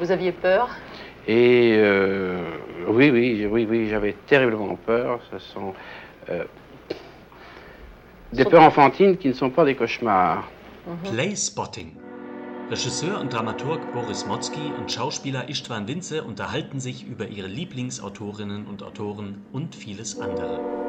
Vous aviez peur Et euh, oui, oui, oui, oui, j'avais terriblement peur. Ce sont euh, des peurs enfantines qui ne sont pas des cauchemars. Playspotting. Regisseur und Dramaturg Boris Motzki und Schauspieler Istvan Winze unterhalten sich über ihre Lieblingsautorinnen und Autoren und vieles andere.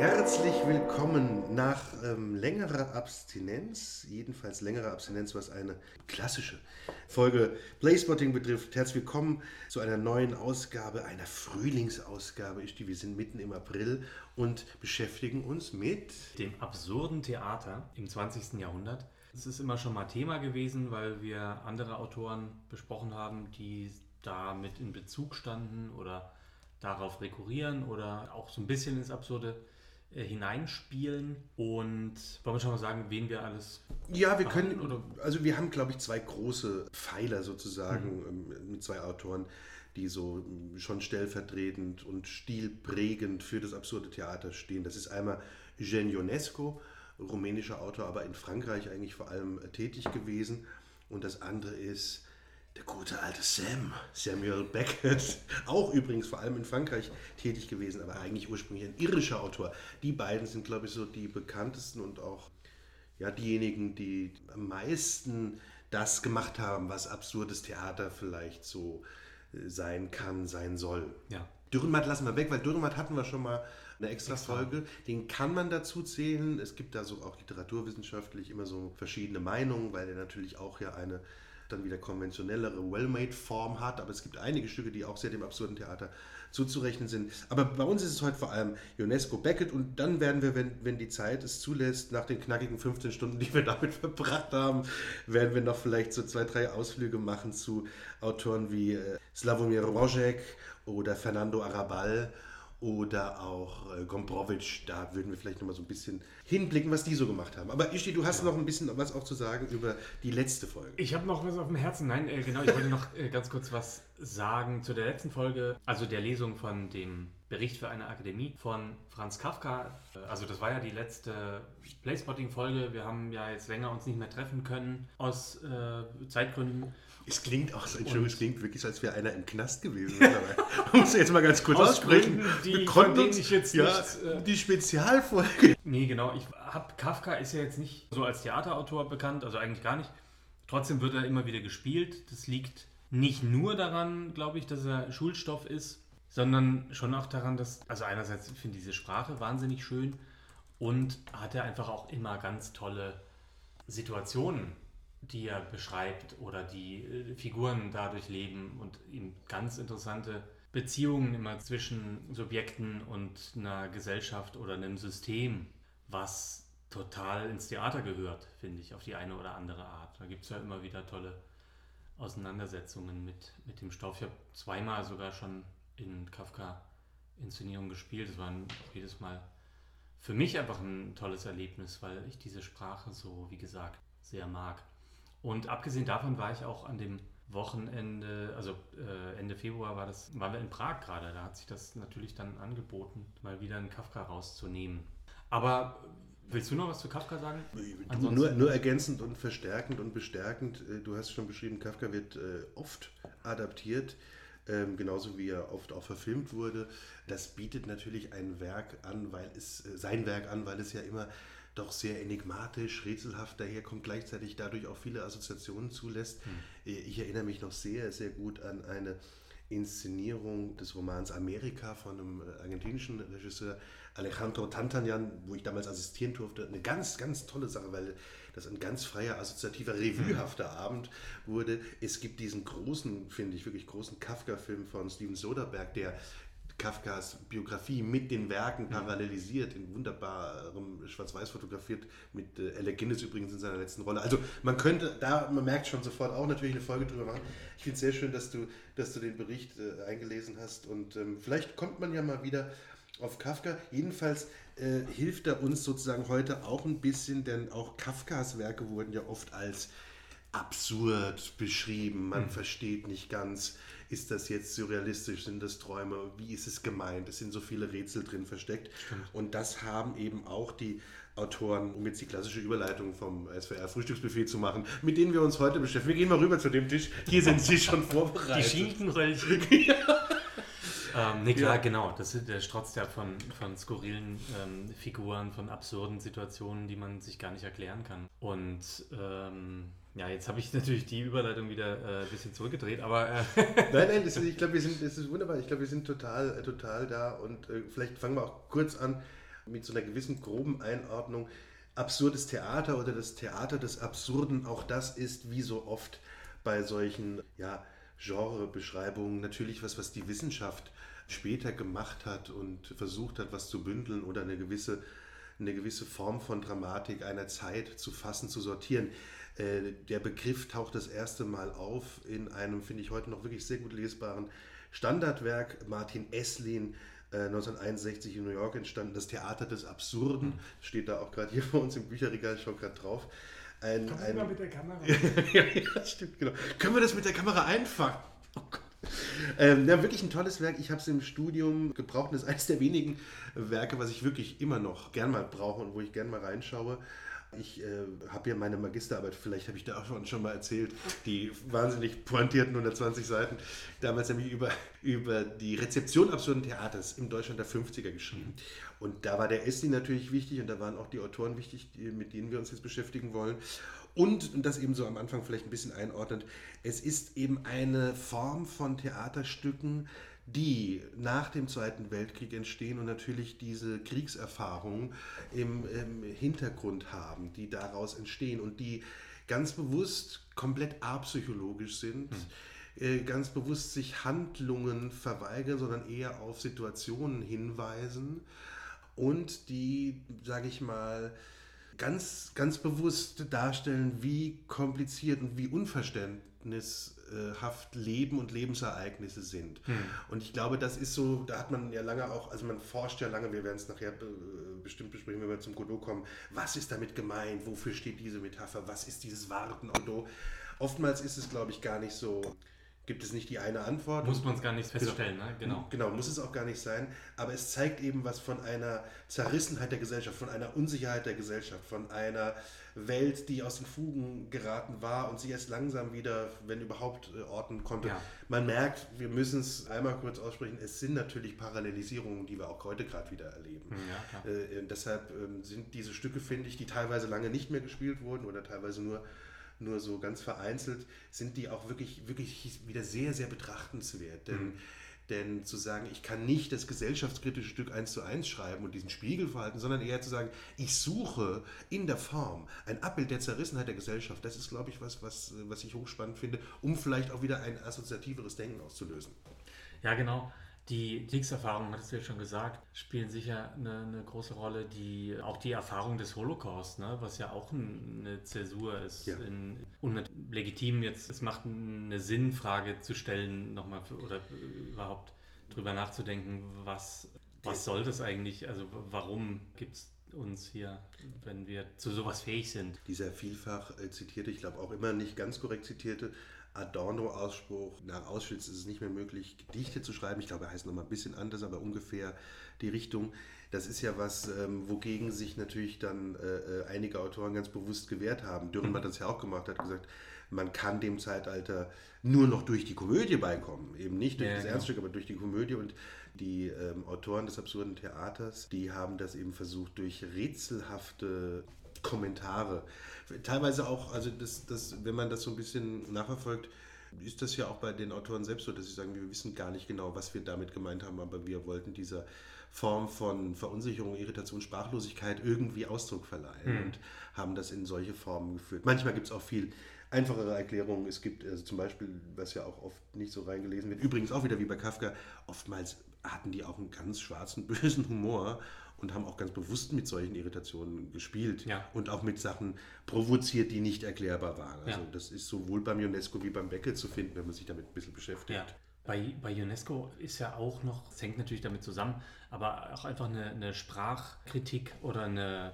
Herzlich willkommen nach ähm, längerer Abstinenz, jedenfalls längerer Abstinenz, was eine klassische Folge Playspotting betrifft. Herzlich willkommen zu einer neuen Ausgabe, einer Frühlingsausgabe. Ich, wir sind mitten im April und beschäftigen uns mit Dem absurden Theater im 20. Jahrhundert. Es ist immer schon mal Thema gewesen, weil wir andere Autoren besprochen haben, die damit in Bezug standen oder darauf rekurrieren oder auch so ein bisschen ins Absurde äh, hineinspielen. Und wollen wir schon mal sagen, wen wir alles. Ja, wir können, behandeln, also wir haben, glaube ich, zwei große Pfeiler sozusagen ähm, mit zwei Autoren, die so ähm, schon stellvertretend und stilprägend für das absurde Theater stehen. Das ist einmal Eugène Ionesco, rumänischer Autor, aber in Frankreich eigentlich vor allem äh, tätig gewesen. Und das andere ist der gute alte Sam, Samuel Beckett, auch übrigens vor allem in Frankreich tätig gewesen, aber eigentlich ursprünglich ein irischer Autor. Die beiden sind, glaube ich, so die bekanntesten und auch ja, diejenigen, die am meisten das gemacht haben, was absurdes Theater vielleicht so äh, sein kann, sein soll. Ja. Dürrenmatt lassen wir weg, weil Dürrenmatt hatten wir schon mal eine extra Folge. Den kann man dazu zählen. Es gibt da so auch literaturwissenschaftlich immer so verschiedene Meinungen, weil er natürlich auch ja eine dann wieder konventionellere Well-Made-Form hat. Aber es gibt einige Stücke, die auch sehr dem absurden Theater zuzurechnen sind. Aber bei uns ist es heute vor allem Ionesco Beckett und dann werden wir, wenn, wenn die Zeit es zulässt, nach den knackigen 15 Stunden, die wir damit verbracht haben, werden wir noch vielleicht so zwei, drei Ausflüge machen zu Autoren wie äh, Slavomir Rojek oder Fernando Arabal oder auch äh, Gombrowicz. Da würden wir vielleicht noch mal so ein bisschen hinblicken, was die so gemacht haben. Aber Ishi, du hast noch ein bisschen was auch zu sagen über die letzte Folge. Ich habe noch was auf dem Herzen. Nein, äh, genau, ich wollte noch äh, ganz kurz was sagen zu der letzten Folge, also der Lesung von dem Bericht für eine Akademie von Franz Kafka. Äh, Also das war ja die letzte Playspotting-Folge. Wir haben ja jetzt länger uns nicht mehr treffen können aus äh, Zeitgründen. Es klingt auch so, Entschuldigung, es klingt wirklich als wäre einer im Knast gewesen. Muss jetzt mal ganz kurz Aus aussprechen. Gründen, die- Wir konnten uns, ich jetzt ja, nicht, äh, die Spezialfolge. Nee, genau. Ich hab, Kafka ist ja jetzt nicht so als Theaterautor bekannt, also eigentlich gar nicht. Trotzdem wird er immer wieder gespielt. Das liegt nicht nur daran, glaube ich, dass er Schulstoff ist, sondern schon auch daran, dass, also einerseits finde ich diese Sprache wahnsinnig schön und hat er einfach auch immer ganz tolle Situationen, die er beschreibt oder die äh, Figuren dadurch leben und ihm ganz interessante Beziehungen immer zwischen Subjekten und einer Gesellschaft oder einem System, was total ins Theater gehört, finde ich, auf die eine oder andere Art. Da gibt es ja immer wieder tolle Auseinandersetzungen mit, mit dem Stoff. Ich habe zweimal sogar schon in Kafka-Inszenierungen gespielt. Das war jedes Mal für mich einfach ein tolles Erlebnis, weil ich diese Sprache so, wie gesagt, sehr mag. Und abgesehen davon war ich auch an dem Wochenende, also äh, Ende Februar war das, waren wir in Prag gerade. Da hat sich das natürlich dann angeboten, mal wieder einen Kafka rauszunehmen. Aber willst du noch was zu Kafka sagen? Du, nur, nur ergänzend und verstärkend und bestärkend. äh, Du hast schon beschrieben, Kafka wird äh, oft adaptiert, ähm, genauso wie er oft auch verfilmt wurde. Das bietet natürlich ein Werk an, weil es äh, sein Werk an, weil es ja immer doch sehr enigmatisch, rätselhaft daherkommt, gleichzeitig dadurch auch viele Assoziationen zulässt. Äh, Ich erinnere mich noch sehr, sehr gut an eine Inszenierung des Romans Amerika von einem äh, argentinischen Regisseur Alejandro Tantanyan, wo ich damals assistieren durfte. Eine ganz, ganz tolle Sache, weil das ein ganz freier, assoziativer, revuehafter Abend wurde. Es gibt diesen großen, finde ich, wirklich großen Kafka-Film von Steven Soderbergh, der Kafkas Biografie mit den Werken parallelisiert, in wunderbarem Schwarz-Weiß fotografiert, mit äh, Alec Guinness übrigens in seiner letzten Rolle. Also man könnte, da, man merkt schon sofort auch natürlich eine Folge drüber machen. Ich finde es sehr schön, dass du, dass du den Bericht äh, eingelesen hast und ähm, vielleicht kommt man ja mal wieder auf Kafka. Jedenfalls äh, hilft er uns sozusagen heute auch ein bisschen, denn auch Kafkas Werke wurden ja oft als absurd beschrieben. Man mhm. versteht nicht ganz, ist das jetzt surrealistisch, sind das Träume, wie ist es gemeint? Es sind so viele Rätsel drin versteckt. Stimmt. Und das haben eben auch die Autoren, um jetzt die klassische Überleitung vom SWR-Frühstücksbuffet zu machen, mit denen wir uns heute beschäftigen. Wir gehen mal rüber zu dem Tisch. Hier sind sie schon vorbereitet. Die Schinkenröllchen. ja. Ähm, nee, klar, ja. genau. Das, der strotzt ja von, von skurrilen ähm, Figuren, von absurden Situationen, die man sich gar nicht erklären kann. Und ähm, ja, jetzt habe ich natürlich die Überleitung wieder äh, ein bisschen zurückgedreht, aber. Äh nein, nein, ist, ich glaube, wir sind, es ist wunderbar. Ich glaube, wir sind total, äh, total da und äh, vielleicht fangen wir auch kurz an mit so einer gewissen groben Einordnung. Absurdes Theater oder das Theater des Absurden, auch das ist wie so oft bei solchen ja, Genrebeschreibungen natürlich was, was die Wissenschaft später gemacht hat und versucht hat, was zu bündeln oder eine gewisse, eine gewisse Form von Dramatik einer Zeit zu fassen, zu sortieren. Äh, der Begriff taucht das erste Mal auf in einem, finde ich, heute noch wirklich sehr gut lesbaren Standardwerk. Martin Esslin, 1961 äh, in New York entstanden, das Theater des Absurden, steht da auch gerade hier vor uns im Bücherregal, schaue gerade drauf. Ein, Komm ein, mal mit der Kamera. ja, ja, stimmt, genau. Können wir das mit der Kamera einfangen? Oh Gott. Ähm, ja, wirklich ein tolles Werk. Ich habe es im Studium gebraucht. Das ist eines der wenigen Werke, was ich wirklich immer noch gern mal brauche und wo ich gern mal reinschaue. Ich äh, habe ja meine Magisterarbeit, vielleicht habe ich da auch schon, mal erzählt, die wahnsinnig pointierten 120 Seiten, damals nämlich über, über die Rezeption absurden Theaters im Deutschland der 50er geschrieben. Und da war der Essi natürlich wichtig und da waren auch die Autoren wichtig, die, mit denen wir uns jetzt beschäftigen wollen. Und, und das eben so am Anfang vielleicht ein bisschen einordnend, es ist eben eine Form von Theaterstücken, die nach dem Zweiten Weltkrieg entstehen und natürlich diese Kriegserfahrungen im, im, Hintergrund haben, die daraus entstehen und die ganz bewusst komplett apsychologisch sind, mhm. ganz bewusst sich Handlungen verweigern, sondern eher auf Situationen hinweisen und die, sage ich mal, ganz, ganz bewusst darstellen, wie kompliziert und wie unverständnishaft Leben und Lebensereignisse sind. Hm. Und ich glaube, das ist so, da hat man ja lange auch, also man forscht ja lange, wir werden es nachher bestimmt besprechen, wenn wir zum Godot kommen, was ist damit gemeint, wofür steht diese Metapher, was ist dieses Warten Godot. Oftmals ist es, glaube ich, gar nicht so gibt es nicht die eine Antwort. Muss man es gar nicht feststellen, genau. ne? Genau. Genau, muss es auch gar nicht sein. Aber es zeigt eben was von einer Zerrissenheit der Gesellschaft, von einer Unsicherheit der Gesellschaft, von einer Welt, die aus den Fugen geraten war und sich erst langsam wieder, wenn überhaupt, äh, orten konnte. Ja. Man merkt, wir müssen es einmal kurz aussprechen, es sind natürlich Parallelisierungen, die wir auch heute gerade wieder erleben. Ja, äh, deshalb äh, sind diese Stücke, finde ich, die teilweise lange nicht mehr gespielt wurden oder teilweise nur nur so ganz vereinzelt, sind die auch wirklich, wirklich wieder sehr, sehr betrachtenswert. Denn, mhm. denn zu sagen, ich kann nicht das gesellschaftskritische Stück eins zu eins schreiben und diesen Spiegel verhalten, sondern eher zu sagen, ich suche in der Form ein Abbild der Zerrissenheit der Gesellschaft, das ist, glaube ich, was, was, was ich hochspannend finde, um vielleicht auch wieder ein assoziativeres Denken auszulösen. Ja, genau. Die Kriegserfahrungen, hattest du ja schon gesagt, spielen sicher eine, eine, große Rolle. Die, auch die Erfahrung des Holocaust, ne, was ja auch eine Zäsur ist. Ja. In, und legitim jetzt, es macht eine Sinnfrage zu stellen, nochmal für, oder überhaupt drüber nachzudenken, was, was soll das eigentlich? Also warum gibt es uns hier, wenn wir zu sowas fähig sind? Dieser vielfach äh, zitierte, ich glaube auch immer nicht ganz korrekt zitierte Adorno-Ausspruch, nach Auschwitz ist es nicht mehr möglich, Gedichte zu schreiben. Ich glaube, er heißt nochmal ein bisschen anders, aber ungefähr die Richtung. Das ist ja was, ähm, wogegen sich natürlich dann äh, äh einige Autoren ganz bewusst gewehrt haben. Dürren hat das ja auch gemacht, hat gesagt, man kann dem Zeitalter nur noch durch die Komödie beikommen. Eben nicht durch ja, das genau. Ernststück, aber durch die Komödie. Und die ähm, Autoren des absurden Theaters, die haben das eben versucht, durch rätselhafte Kommentare teilweise auch, also das, das, wenn man das so ein bisschen nachverfolgt, ist das ja auch bei den Autoren selbst so, dass sie sagen, wir wissen gar nicht genau, was wir damit gemeint haben, aber wir wollten dieser Form von Verunsicherung, Irritation, Sprachlosigkeit irgendwie Ausdruck verleihen mhm. und haben das in solche Formen geführt. Manchmal gibt es auch viel einfachere Erklärungen. Es gibt also zum Beispiel, was ja auch oft nicht so reingelesen wird, übrigens auch wieder wie bei Kafka, oftmals hatten die auch einen ganz schwarzen, bösen Humor und haben auch ganz bewusst mit solchen Irritationen gespielt ja. und auch mit Sachen provoziert, die nicht erklärbar waren. Also ja. das ist sowohl beim UNESCO wie beim Beckel zu finden, wenn man sich damit ein bisschen beschäftigt. Ja. Bei, bei UNESCO ist ja auch noch, es hängt natürlich damit zusammen, aber auch einfach eine, eine Sprachkritik oder eine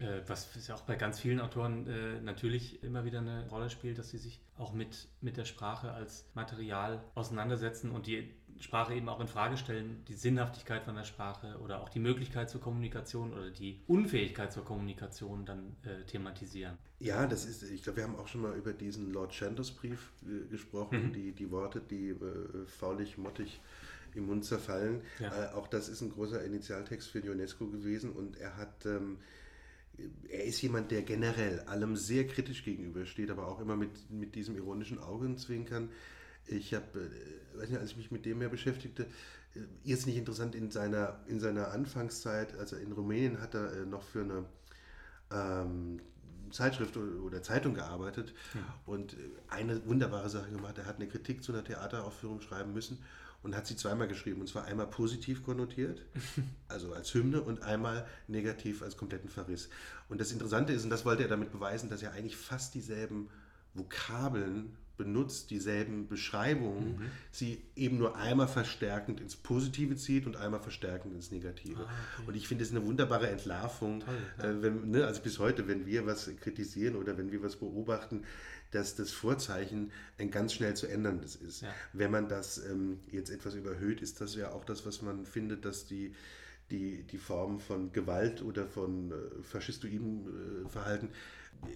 Äh, was ja auch bei ganz vielen Autoren äh, natürlich immer wieder eine Rolle spielt, dass sie sich auch mit, mit der Sprache als Material auseinandersetzen und die Sprache eben auch in Frage stellen, die Sinnhaftigkeit von der Sprache oder auch die Möglichkeit zur Kommunikation oder die Unfähigkeit zur Kommunikation dann äh, thematisieren. Ja, das ist, ich glaube, wir haben auch schon mal über diesen Lord Chandos Brief äh, gesprochen, mhm. die, die Worte, die äh, faulig, mottig im Mund zerfallen. Ja. Äh, auch das ist ein großer Initialtext für UNESCO gewesen und er hat ähm, er ist jemand, der generell allem sehr kritisch gegenübersteht, aber auch immer mit, mit diesem ironischen Augenzwinkern. Ich habe, äh, als ich mich mit dem mehr beschäftigte, äh, ist nicht interessant in seiner, in seiner Anfangszeit, also in Rumänien hat er äh, noch für eine ähm, Zeitschrift oder Zeitung gearbeitet ja. und eine wunderbare Sache gemacht. Er hat eine Kritik zu einer Theateraufführung schreiben müssen und hat sie zweimal geschrieben. Und zwar einmal positiv konnotiert, also als Hymne, und einmal negativ als kompletten Verriss. Und das Interessante ist, und das wollte er damit beweisen, dass er eigentlich fast dieselben Vokabeln benutzt, dieselben Beschreibungen, mhm. sie eben nur einmal verstärkend ins Positive zieht und einmal verstärkend ins Negative. Ah, okay. Und ich finde es eine wunderbare Entlarvung, Toll, äh, wenn, ne, also bis heute, wenn wir was kritisieren oder wenn wir was beobachten, dass das Vorzeichen ein ganz schnell zu änderndes ist. Ja. Wenn man das ähm, jetzt etwas überhöht, ist das ja auch das, was man findet, dass die die, die Form von Gewalt oder von äh, faschistoidem äh, Verhalten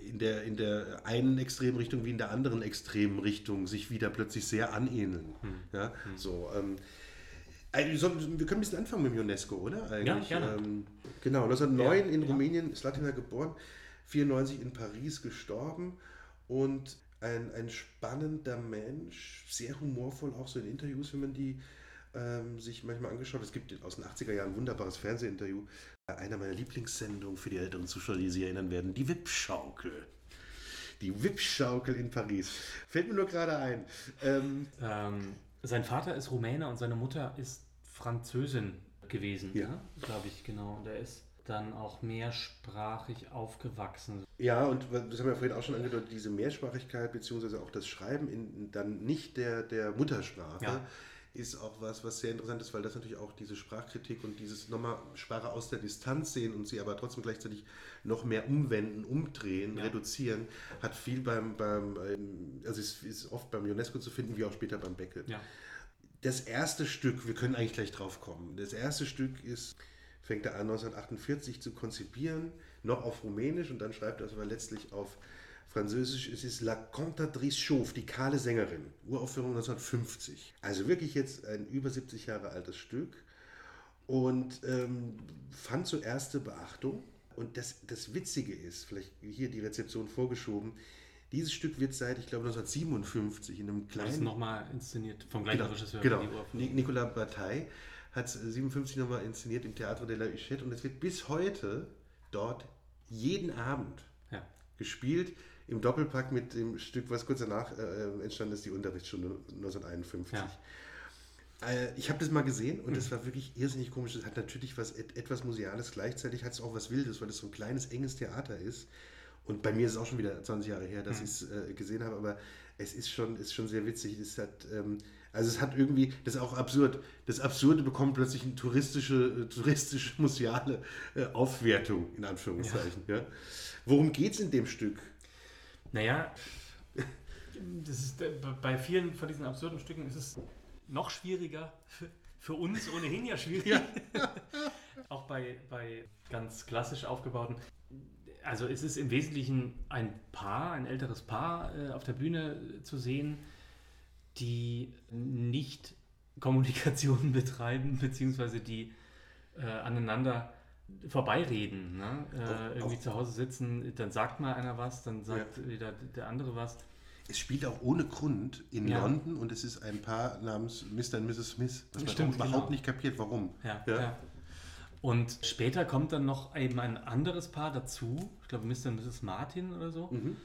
in der, in der einen extremen Richtung wie in der anderen extremen Richtung sich wieder plötzlich sehr anähneln. Hm. Ja, hm. so, ähm, also, wir können ein bisschen anfangen mit UNESCO, oder? Eigentlich. Ja, gerne. Ähm, genau, 1909 ja, in ja. Rumänien ist Latina geboren, 94 in Paris gestorben und ein, ein spannender Mensch, sehr humorvoll auch so in Interviews, wenn man die ähm, sich manchmal angeschaut. Es gibt aus den 80er Jahren ein wunderbares Fernsehinterview. Einer meiner Lieblingssendungen für die älteren Zuschauer, die sich erinnern werden, die Wippschaukel. Die Wippschaukel in Paris. Fällt mir nur gerade ein. Ähm, ähm, sein Vater ist Rumäne und seine Mutter ist Französin gewesen, ja. Ne? glaube ich, genau. Und er ist dann auch mehrsprachig aufgewachsen. Ja, und das haben wir vorhin auch schon angedeutet, diese Mehrsprachigkeit beziehungsweise auch das Schreiben in dann nicht der, der Muttersprache. Ja ist auch was, was sehr interessant ist, weil das natürlich auch diese Sprachkritik und dieses nochmal Sprache aus der Distanz sehen und sie aber trotzdem gleichzeitig noch mehr umwenden, umdrehen, ja. reduzieren, hat viel beim, beim ähm, also ist, ist oft beim UNESCO zu finden, wie auch später beim Beckett. Ja. Das erste Stück, wir können eigentlich gleich drauf kommen, das erste Stück ist, fängt er an 1948 zu konzipieren, noch auf Rumänisch und dann schreibt er es aber letztlich auf Französisch es ist La Cantatrice Chauve, die kahle Sängerin. Uraufführung 1950. Also wirklich jetzt ein über 70 Jahre altes Stück. Und ähm, fand zuerst Beachtung. Und das, das Witzige ist, vielleicht hier die Rezeption vorgeschoben, dieses Stück wird seit, ich glaube, 1957 in einem kleinen... Das ist nochmal inszeniert vom gleichen genau, Regisseur. Genau, Nicolas Bataille hat es 57 nochmal inszeniert im Theater de la Huchette und es wird bis heute dort jeden Abend ja. gespielt im Doppelpack mit dem Stück, was kurz danach äh, entstanden ist, die Unterrichtsstunde 1951. Ja. Äh, ich habe das mal gesehen und es mhm. war wirklich irrsinnig komisch. Es hat natürlich was etwas Museales, gleichzeitig hat es auch was Wildes, weil es so ein kleines, enges Theater ist. Und bei mir ist es auch schon wieder 20 Jahre her, dass mhm. ich es äh, gesehen habe, aber es ist schon, ist schon sehr witzig. Es hat, ähm, also es hat irgendwie, das ist auch absurd. Das Absurde bekommt plötzlich eine touristische, äh, touristische museale äh, Aufwertung, in Anführungszeichen. Ja. Ja. Worum geht es in dem Stück? Naja, das ist, äh, bei vielen von diesen absurden Stücken ist es noch schwieriger. Für uns ohnehin ja schwierig. Ja. Auch bei, bei ganz klassisch aufgebauten. Also es ist im Wesentlichen ein Paar, ein älteres Paar äh, auf der Bühne zu sehen, die nicht Kommunikation betreiben, beziehungsweise die äh, aneinander vorbeireden. Ne? Äh, irgendwie auch. zu Hause sitzen, dann sagt mal einer was, dann sagt ja. wieder der andere was. Es spielt auch ohne Grund in ja. London und es ist ein Paar namens Mr. und Mrs. Smith, was man Stimmt, überhaupt genau. nicht kapiert, warum. Ja, ja. Und später kommt dann noch eben ein anderes Paar dazu, ich glaube Mr. und Mrs. Martin oder so. Mhm.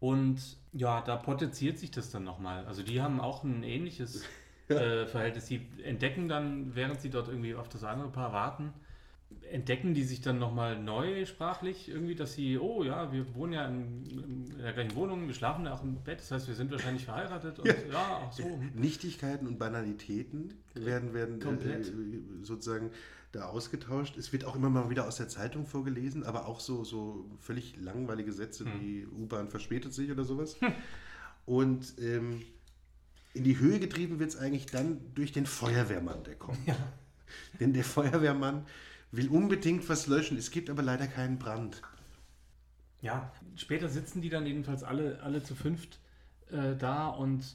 Und ja, da potenziert sich das dann nochmal. Also die haben auch ein ähnliches äh, Verhältnis. Die entdecken dann, während sie dort irgendwie auf das andere Paar warten, entdecken die sich dann nochmal neu sprachlich irgendwie, dass sie, oh ja, wir wohnen ja in, in der gleichen Wohnung, wir schlafen ja auch im Bett, das heißt, wir sind wahrscheinlich verheiratet und ja, ja auch so. Nichtigkeiten und Banalitäten werden, werden äh, sozusagen da ausgetauscht. Es wird auch immer mal wieder aus der Zeitung vorgelesen, aber auch so, so völlig langweilige Sätze hm. wie U-Bahn verspätet sich oder sowas. Und ähm, in die Höhe getrieben wird es eigentlich dann durch den Feuerwehrmann, der kommt. Ja. Denn der Feuerwehrmann will unbedingt was löschen. Es gibt aber leider keinen Brand. Ja, später sitzen die dann jedenfalls alle, alle zu fünft äh, da und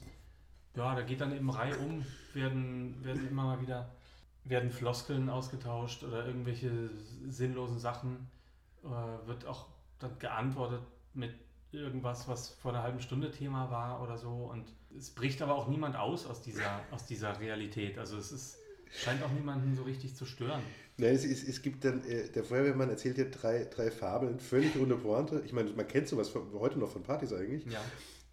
ja, da geht dann eben Reihe um, werden, werden immer mal wieder werden Floskeln ausgetauscht oder irgendwelche sinnlosen Sachen. Äh, wird auch dann geantwortet mit irgendwas, was vor einer halben Stunde Thema war oder so. Und es bricht aber auch niemand aus aus dieser, aus dieser Realität. Also es ist, scheint auch niemanden so richtig zu stören. Nein, es, es, es gibt dann, äh, der Feuerwehrmann erzählt ja drei, drei Fabeln, völlig runde Pointe. Ich meine, man kennt sowas von, heute noch von Partys eigentlich. Ja.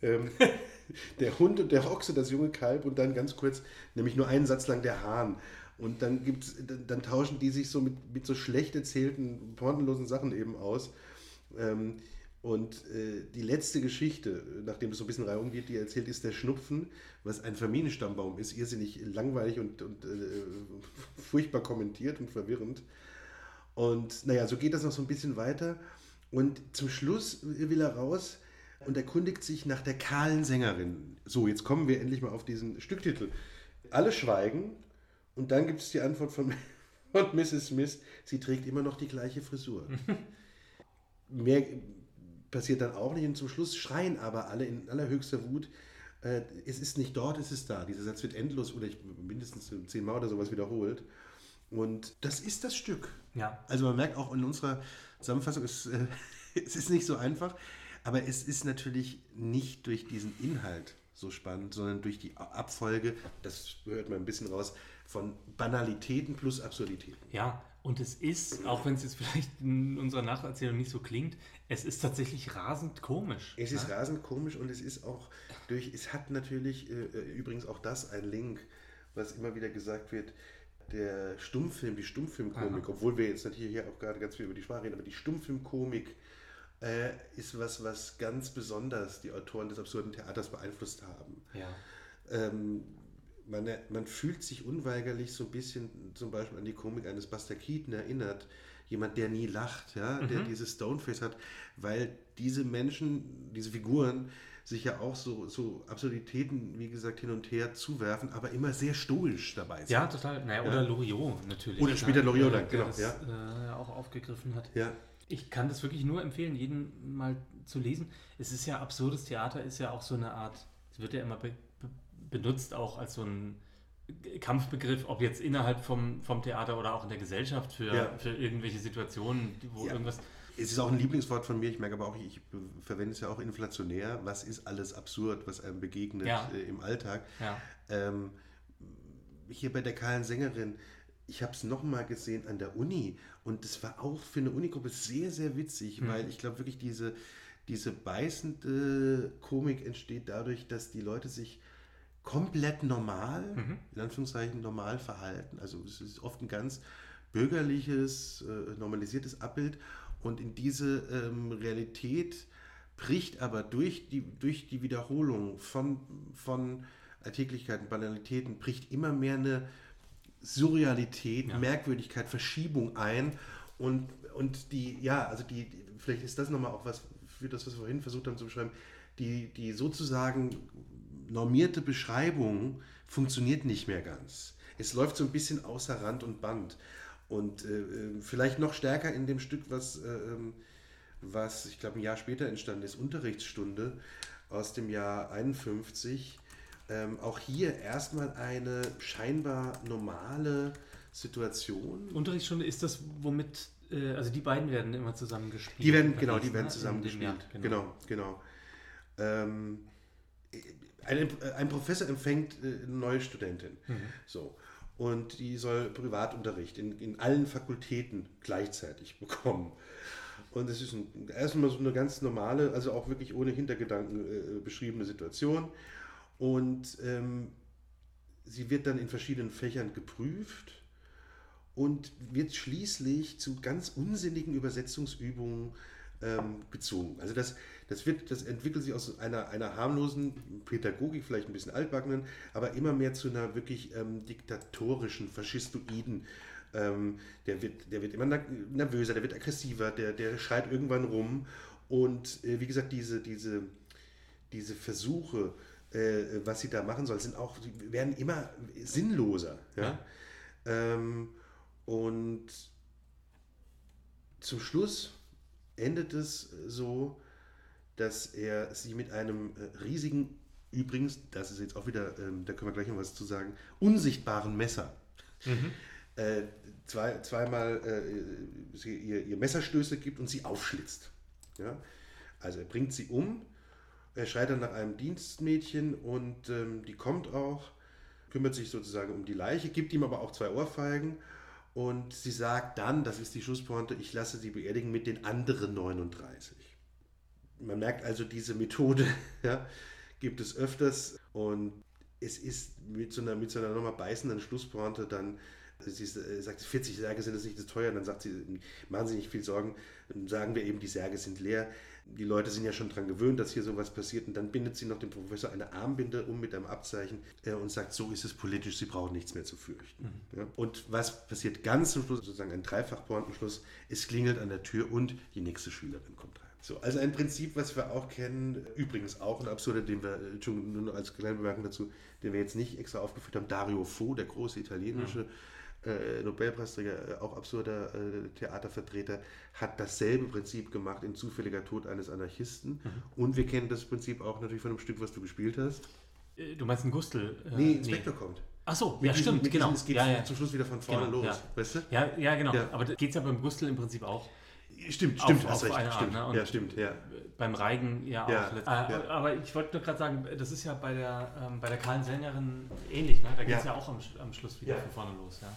Ähm, der Hund und der Ochse, das junge Kalb und dann ganz kurz, nämlich nur einen Satz lang der Hahn. Und dann gibt's, dann tauschen die sich so mit, mit so schlecht erzählten, pointenlosen Sachen eben aus. Ähm, und äh, die letzte Geschichte, nachdem es so ein bisschen reihum geht, die erzählt, ist der Schnupfen, was ein Familienstammbaum ist, irrsinnig langweilig und, und äh, furchtbar kommentiert und verwirrend. Und naja, so geht das noch so ein bisschen weiter. Und zum Schluss will er raus und erkundigt sich nach der kahlen Sängerin. So, jetzt kommen wir endlich mal auf diesen Stücktitel. Alle schweigen und dann gibt es die Antwort von, von Mrs. Smith, sie trägt immer noch die gleiche Frisur. Mehr passiert dann auch nicht und zum Schluss schreien aber alle in allerhöchster Wut, äh, es ist nicht dort, es ist da. Dieser Satz wird endlos oder ich, mindestens zehnmal oder sowas wiederholt. Und das ist das Stück. Ja. Also man merkt auch in unserer Zusammenfassung, es, äh, es ist nicht so einfach, aber es ist natürlich nicht durch diesen Inhalt so spannend, sondern durch die Abfolge, das hört man ein bisschen raus, von Banalitäten plus Absurditäten. Ja, und es ist, auch wenn es jetzt vielleicht in unserer Nacherzählung nicht so klingt, es ist tatsächlich rasend komisch. Es ist ja? rasend komisch und es ist auch durch, es hat natürlich äh, äh, übrigens auch das ein Link, was immer wieder gesagt wird, der Stummfilm, die Stummfilmkomik, Aha. obwohl wir jetzt natürlich hier auch gerade ganz viel über die Sprache reden, aber die Stummfilmkomik äh, ist was, was ganz besonders die Autoren des absurden Theaters beeinflusst haben. Ja. Ähm, man, man fühlt sich unweigerlich so ein bisschen zum Beispiel an die Komik eines Buster Keaton erinnert. Jemand, der nie lacht, ja, mhm. der dieses Stoneface hat, weil diese Menschen, diese Figuren sich ja auch so, so Absurditäten, wie gesagt, hin und her zuwerfen, aber immer sehr stoisch dabei sind. Ja, total. Naja, oder ja. Loriot natürlich. Oder später Loriot dann, genau. Das, ja. Äh, auch aufgegriffen hat. Ja. Ich kann das wirklich nur empfehlen, jeden mal zu lesen. Es ist ja absurdes Theater, ist ja auch so eine Art, es wird ja immer be benutzt auch als so ein Kampfbegriff, ob jetzt innerhalb vom, vom Theater oder auch in der Gesellschaft für, ja. für irgendwelche Situationen, wo ja. irgendwas. Es ist auch ein Lieblingswort von mir, ich merke aber auch, ich verwende es ja auch inflationär. Was ist alles absurd, was einem begegnet ja. äh, im Alltag? Ähm, hier bei der kahlen Sängerin, ich habe es nochmal gesehen an der Uni und es war auch für eine Unigruppe sehr, sehr witzig, mhm. weil ich glaube wirklich diese, diese beißende Komik entsteht dadurch, dass die Leute sich komplett normal, mhm. in Anführungszeichen normal verhalten. Also es ist oft ein ganz bürgerliches, äh, normalisiertes Abbild und in diese ähm, Realität bricht aber durch die, durch die Wiederholung von, von Alltäglichkeiten, Banalitäten, bricht immer mehr eine Surrealität, ja. Merkwürdigkeit, Verschiebung ein und, und die, ja, also die, vielleicht ist das nochmal auch was für das, was wir vorhin versucht haben zu beschreiben, die, die sozusagen normierte Beschreibung funktioniert nicht mehr ganz. Es läuft so ein bisschen außer Rand und Band. Und äh, äh vielleicht noch stärker in dem Stück, was, äh, ähm, was ich glaube, ein Jahr später entstanden ist, Unterrichtsstunde aus dem Jahr 51. Ähm, auch hier erstmal eine scheinbar normale Situation. Unterrichtsstunde ist das, womit, äh, also die beiden werden immer zusammen gespielt. Die werden, genau, die werden zusammen gespielt. Genau, genau. genau. Ähm, ein, ein Professor empfängt äh, eine neue Studentin. Mhm. So. Und die soll Privatunterricht in, in allen Fakultäten gleichzeitig bekommen. Und es ist ein, erstmal so eine ganz normale, also auch wirklich ohne Hintergedanken äh, beschriebene Situation. Und ähm, sie wird dann in verschiedenen Fächern geprüft. und wird schließlich zu ganz unsinnigen Übersetzungsübungen ähm, gezogen. Also das, das, wird, das entwickelt sich aus einer, einer harmlosen Pädagogik, vielleicht ein bisschen altbackenen, aber immer mehr zu einer wirklich ähm, diktatorischen, faschistoiden. Ähm, der, wird, der wird immer nervöser, der wird aggressiver, der, der schreit irgendwann rum. Und äh, wie gesagt, diese, diese, diese Versuche, äh, was sie da machen soll, sind auch, werden immer sinnloser. Ja? ja. Ähm, und zum Schluss endet es so, dass er sie mit einem äh, riesigen, übrigens, das ist jetzt auch wieder, ähm, da können wir gleich noch was zu sagen, unsichtbaren Messer. Mhm. Äh, zwei, zweimal äh, sie, ihr, ihr Messerstöße gibt und sie aufschlitzt. Ja? Also er bringt sie um, er schreit dann nach einem Dienstmädchen und ähm, die kommt auch, kümmert sich sozusagen um die Leiche, gibt ihm aber auch zwei Ohrfeigen und sie sagt dann, das ist die Schlusspointe, ich lasse sie beerdigen mit den anderen 39. Man merkt also, diese Methode ja, gibt es öfters und es ist mit so einer, mit so einer nochmal beißenden Schlusspointe dann Sie äh, sagt, 40 Särge sind es nicht zu teuer. dann sagt sie, machen Sie nicht viel Sorgen. Sagen wir eben, die Särge sind leer. Die Leute sind ja schon daran gewöhnt, dass hier sowas passiert. Und dann bindet sie noch dem Professor eine Armbinde um mit einem Abzeichen äh, und sagt, so ist es politisch, Sie brauchen nichts mehr zu fürchten. Mhm. Ja? Und was passiert ganz zum Schluss, sozusagen ein Dreifachpointenschluss, es klingelt an der Tür und die nächste Schülerin kommt rein. So, also ein Prinzip, was wir auch kennen, übrigens auch ein absurder, den wir, äh, schon nur als kleine Bemerkung dazu, den wir jetzt nicht extra aufgeführt haben, Dario Fo, der große italienische mhm äh, Nobelpreisträger, äh, auch absurder äh, Theatervertreter, hat dasselbe Prinzip gemacht in Zufälliger Tod eines Anarchisten. Mhm. Und wir kennen das Prinzip auch natürlich von einem Stück, was du gespielt hast. Äh, du meinst ein Gustel? Äh, nee, Inspektor nee. kommt. Ach so, ja, diesem, stimmt, genau. Diesem, es geht ja, ja. zum Schluss wieder von vorne genau, los, ja. weißt du? Ja, ja genau. Ja. Aber geht es ja beim Gustel im Prinzip auch. Stimmt, stimmt, auf, auf recht, eine stimmt. Art. Ne? Ja, stimmt, ja. Beim Reigen ja, ja auch. Äh, aber ich wollte nur gerade sagen, das ist ja bei der, ähm, bei der Kahlen Sängerin ähnlich. Ne? Da geht es ja. auch am, am Schluss wieder von vorne los. Ja.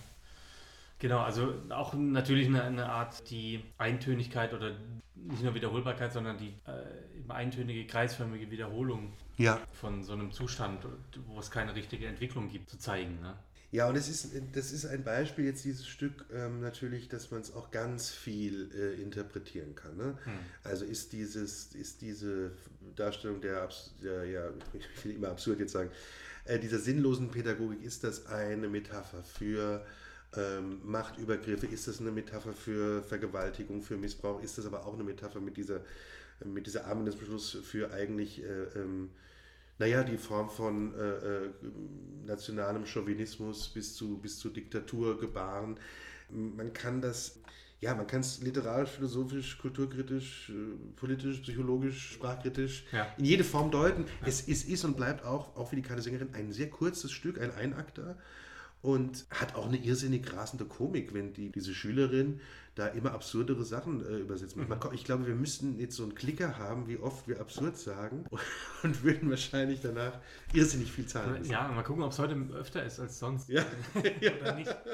Genau, also auch natürlich eine, eine, Art, die Eintönigkeit oder nicht nur Wiederholbarkeit, sondern die äh, eintönige, kreisförmige Wiederholung ja. von so einem Zustand, wo es keine richtige Entwicklung gibt, zu zeigen. Ne? Ja, und es ist, das ist ein Beispiel jetzt dieses Stück ähm, natürlich, dass man es auch ganz viel äh, interpretieren kann. Ne? Hm. Also ist dieses, ist diese Darstellung der, der, ja, ich will immer absurd jetzt sagen, äh, dieser sinnlosen Pädagogik, ist das eine Metapher für ähm, Machtübergriffe, ist das eine Metapher für Vergewaltigung, für Missbrauch, ist das aber auch eine Metapher mit dieser, mit dieser Armendesbeschluss für eigentlich, äh, ähm, naja, die Form von äh, äh, nationalem Chauvinismus bis zu, bis zu Diktatur gebaren. Man kann das, ja, man kann es literarisch, philosophisch, kulturkritisch, äh, politisch, psychologisch, sprachkritisch ja. in jede Form deuten. Ja. Es, es ist und bleibt auch, auch für die kleine Sängerin, ein sehr kurzes Stück, ein Einakter und hat auch eine irrsinnig rasende Komik, wenn die, diese Schülerin da immer absurdere Sachen äh, übersetzt. Mhm. Ich glaube, wir müssten jetzt so einen Klicker haben, wie oft wir absurd sagen und würden wahrscheinlich danach irrsinnig viel zahlen. Müssen. Ja, mal gucken, ob es heute öfter ist als sonst. Ja. Oder nicht.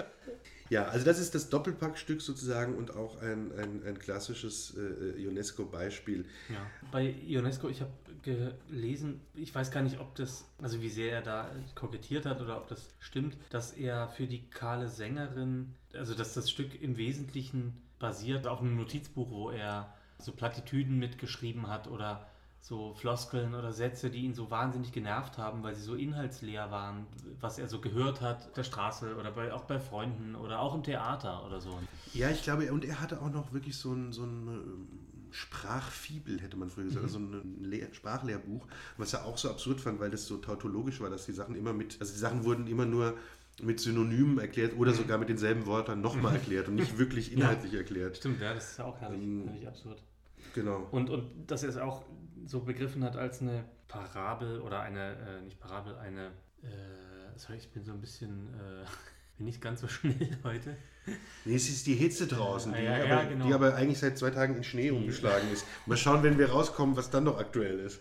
Ja, also das ist das Doppelpackstück sozusagen und auch ein, ein, ein klassisches äh, UNESCO-Beispiel. Ja. Bei UNESCO, ich habe gelesen, ich weiß gar nicht, ob das, also wie sehr er da kokettiert hat oder ob das stimmt, dass er für die kahle Sängerin, also dass das Stück im Wesentlichen basiert auf einem Notizbuch, wo er so Plattitüden mitgeschrieben hat oder so Floskeln oder Sätze, die ihn so wahnsinnig genervt haben, weil sie so inhaltsleer waren, was er so gehört hat auf der Straße oder bei, auch bei Freunden oder auch im Theater oder so. Ja, ich glaube, und er hatte auch noch wirklich so ein, so ein äh, Sprachfibel, hätte man früher gesagt, mhm. also ein Lehr Sprachlehrbuch, was er auch so absurd fand, weil das so tautologisch war, dass die Sachen immer mit, also die Sachen wurden immer nur mit Synonymen erklärt oder sogar mit denselben Wörtern nochmal erklärt und nicht wirklich inhaltlich ja. erklärt. Stimmt, ja, das ist ja auch herrlich, ähm, herrlich absurd. Genau. Und, und dass er es auch so begriffen hat als eine Parabel oder eine, äh, nicht Parabel, eine, äh, sorry, ich bin so ein bisschen, äh, bin nicht ganz so schnell heute. Nee, es ist die Hitze draußen, die, ja, ja, aber, genau. die aber eigentlich seit zwei Tagen in Schnee umgeschlagen ist. Mal schauen, wenn wir rauskommen, was dann noch aktuell ist.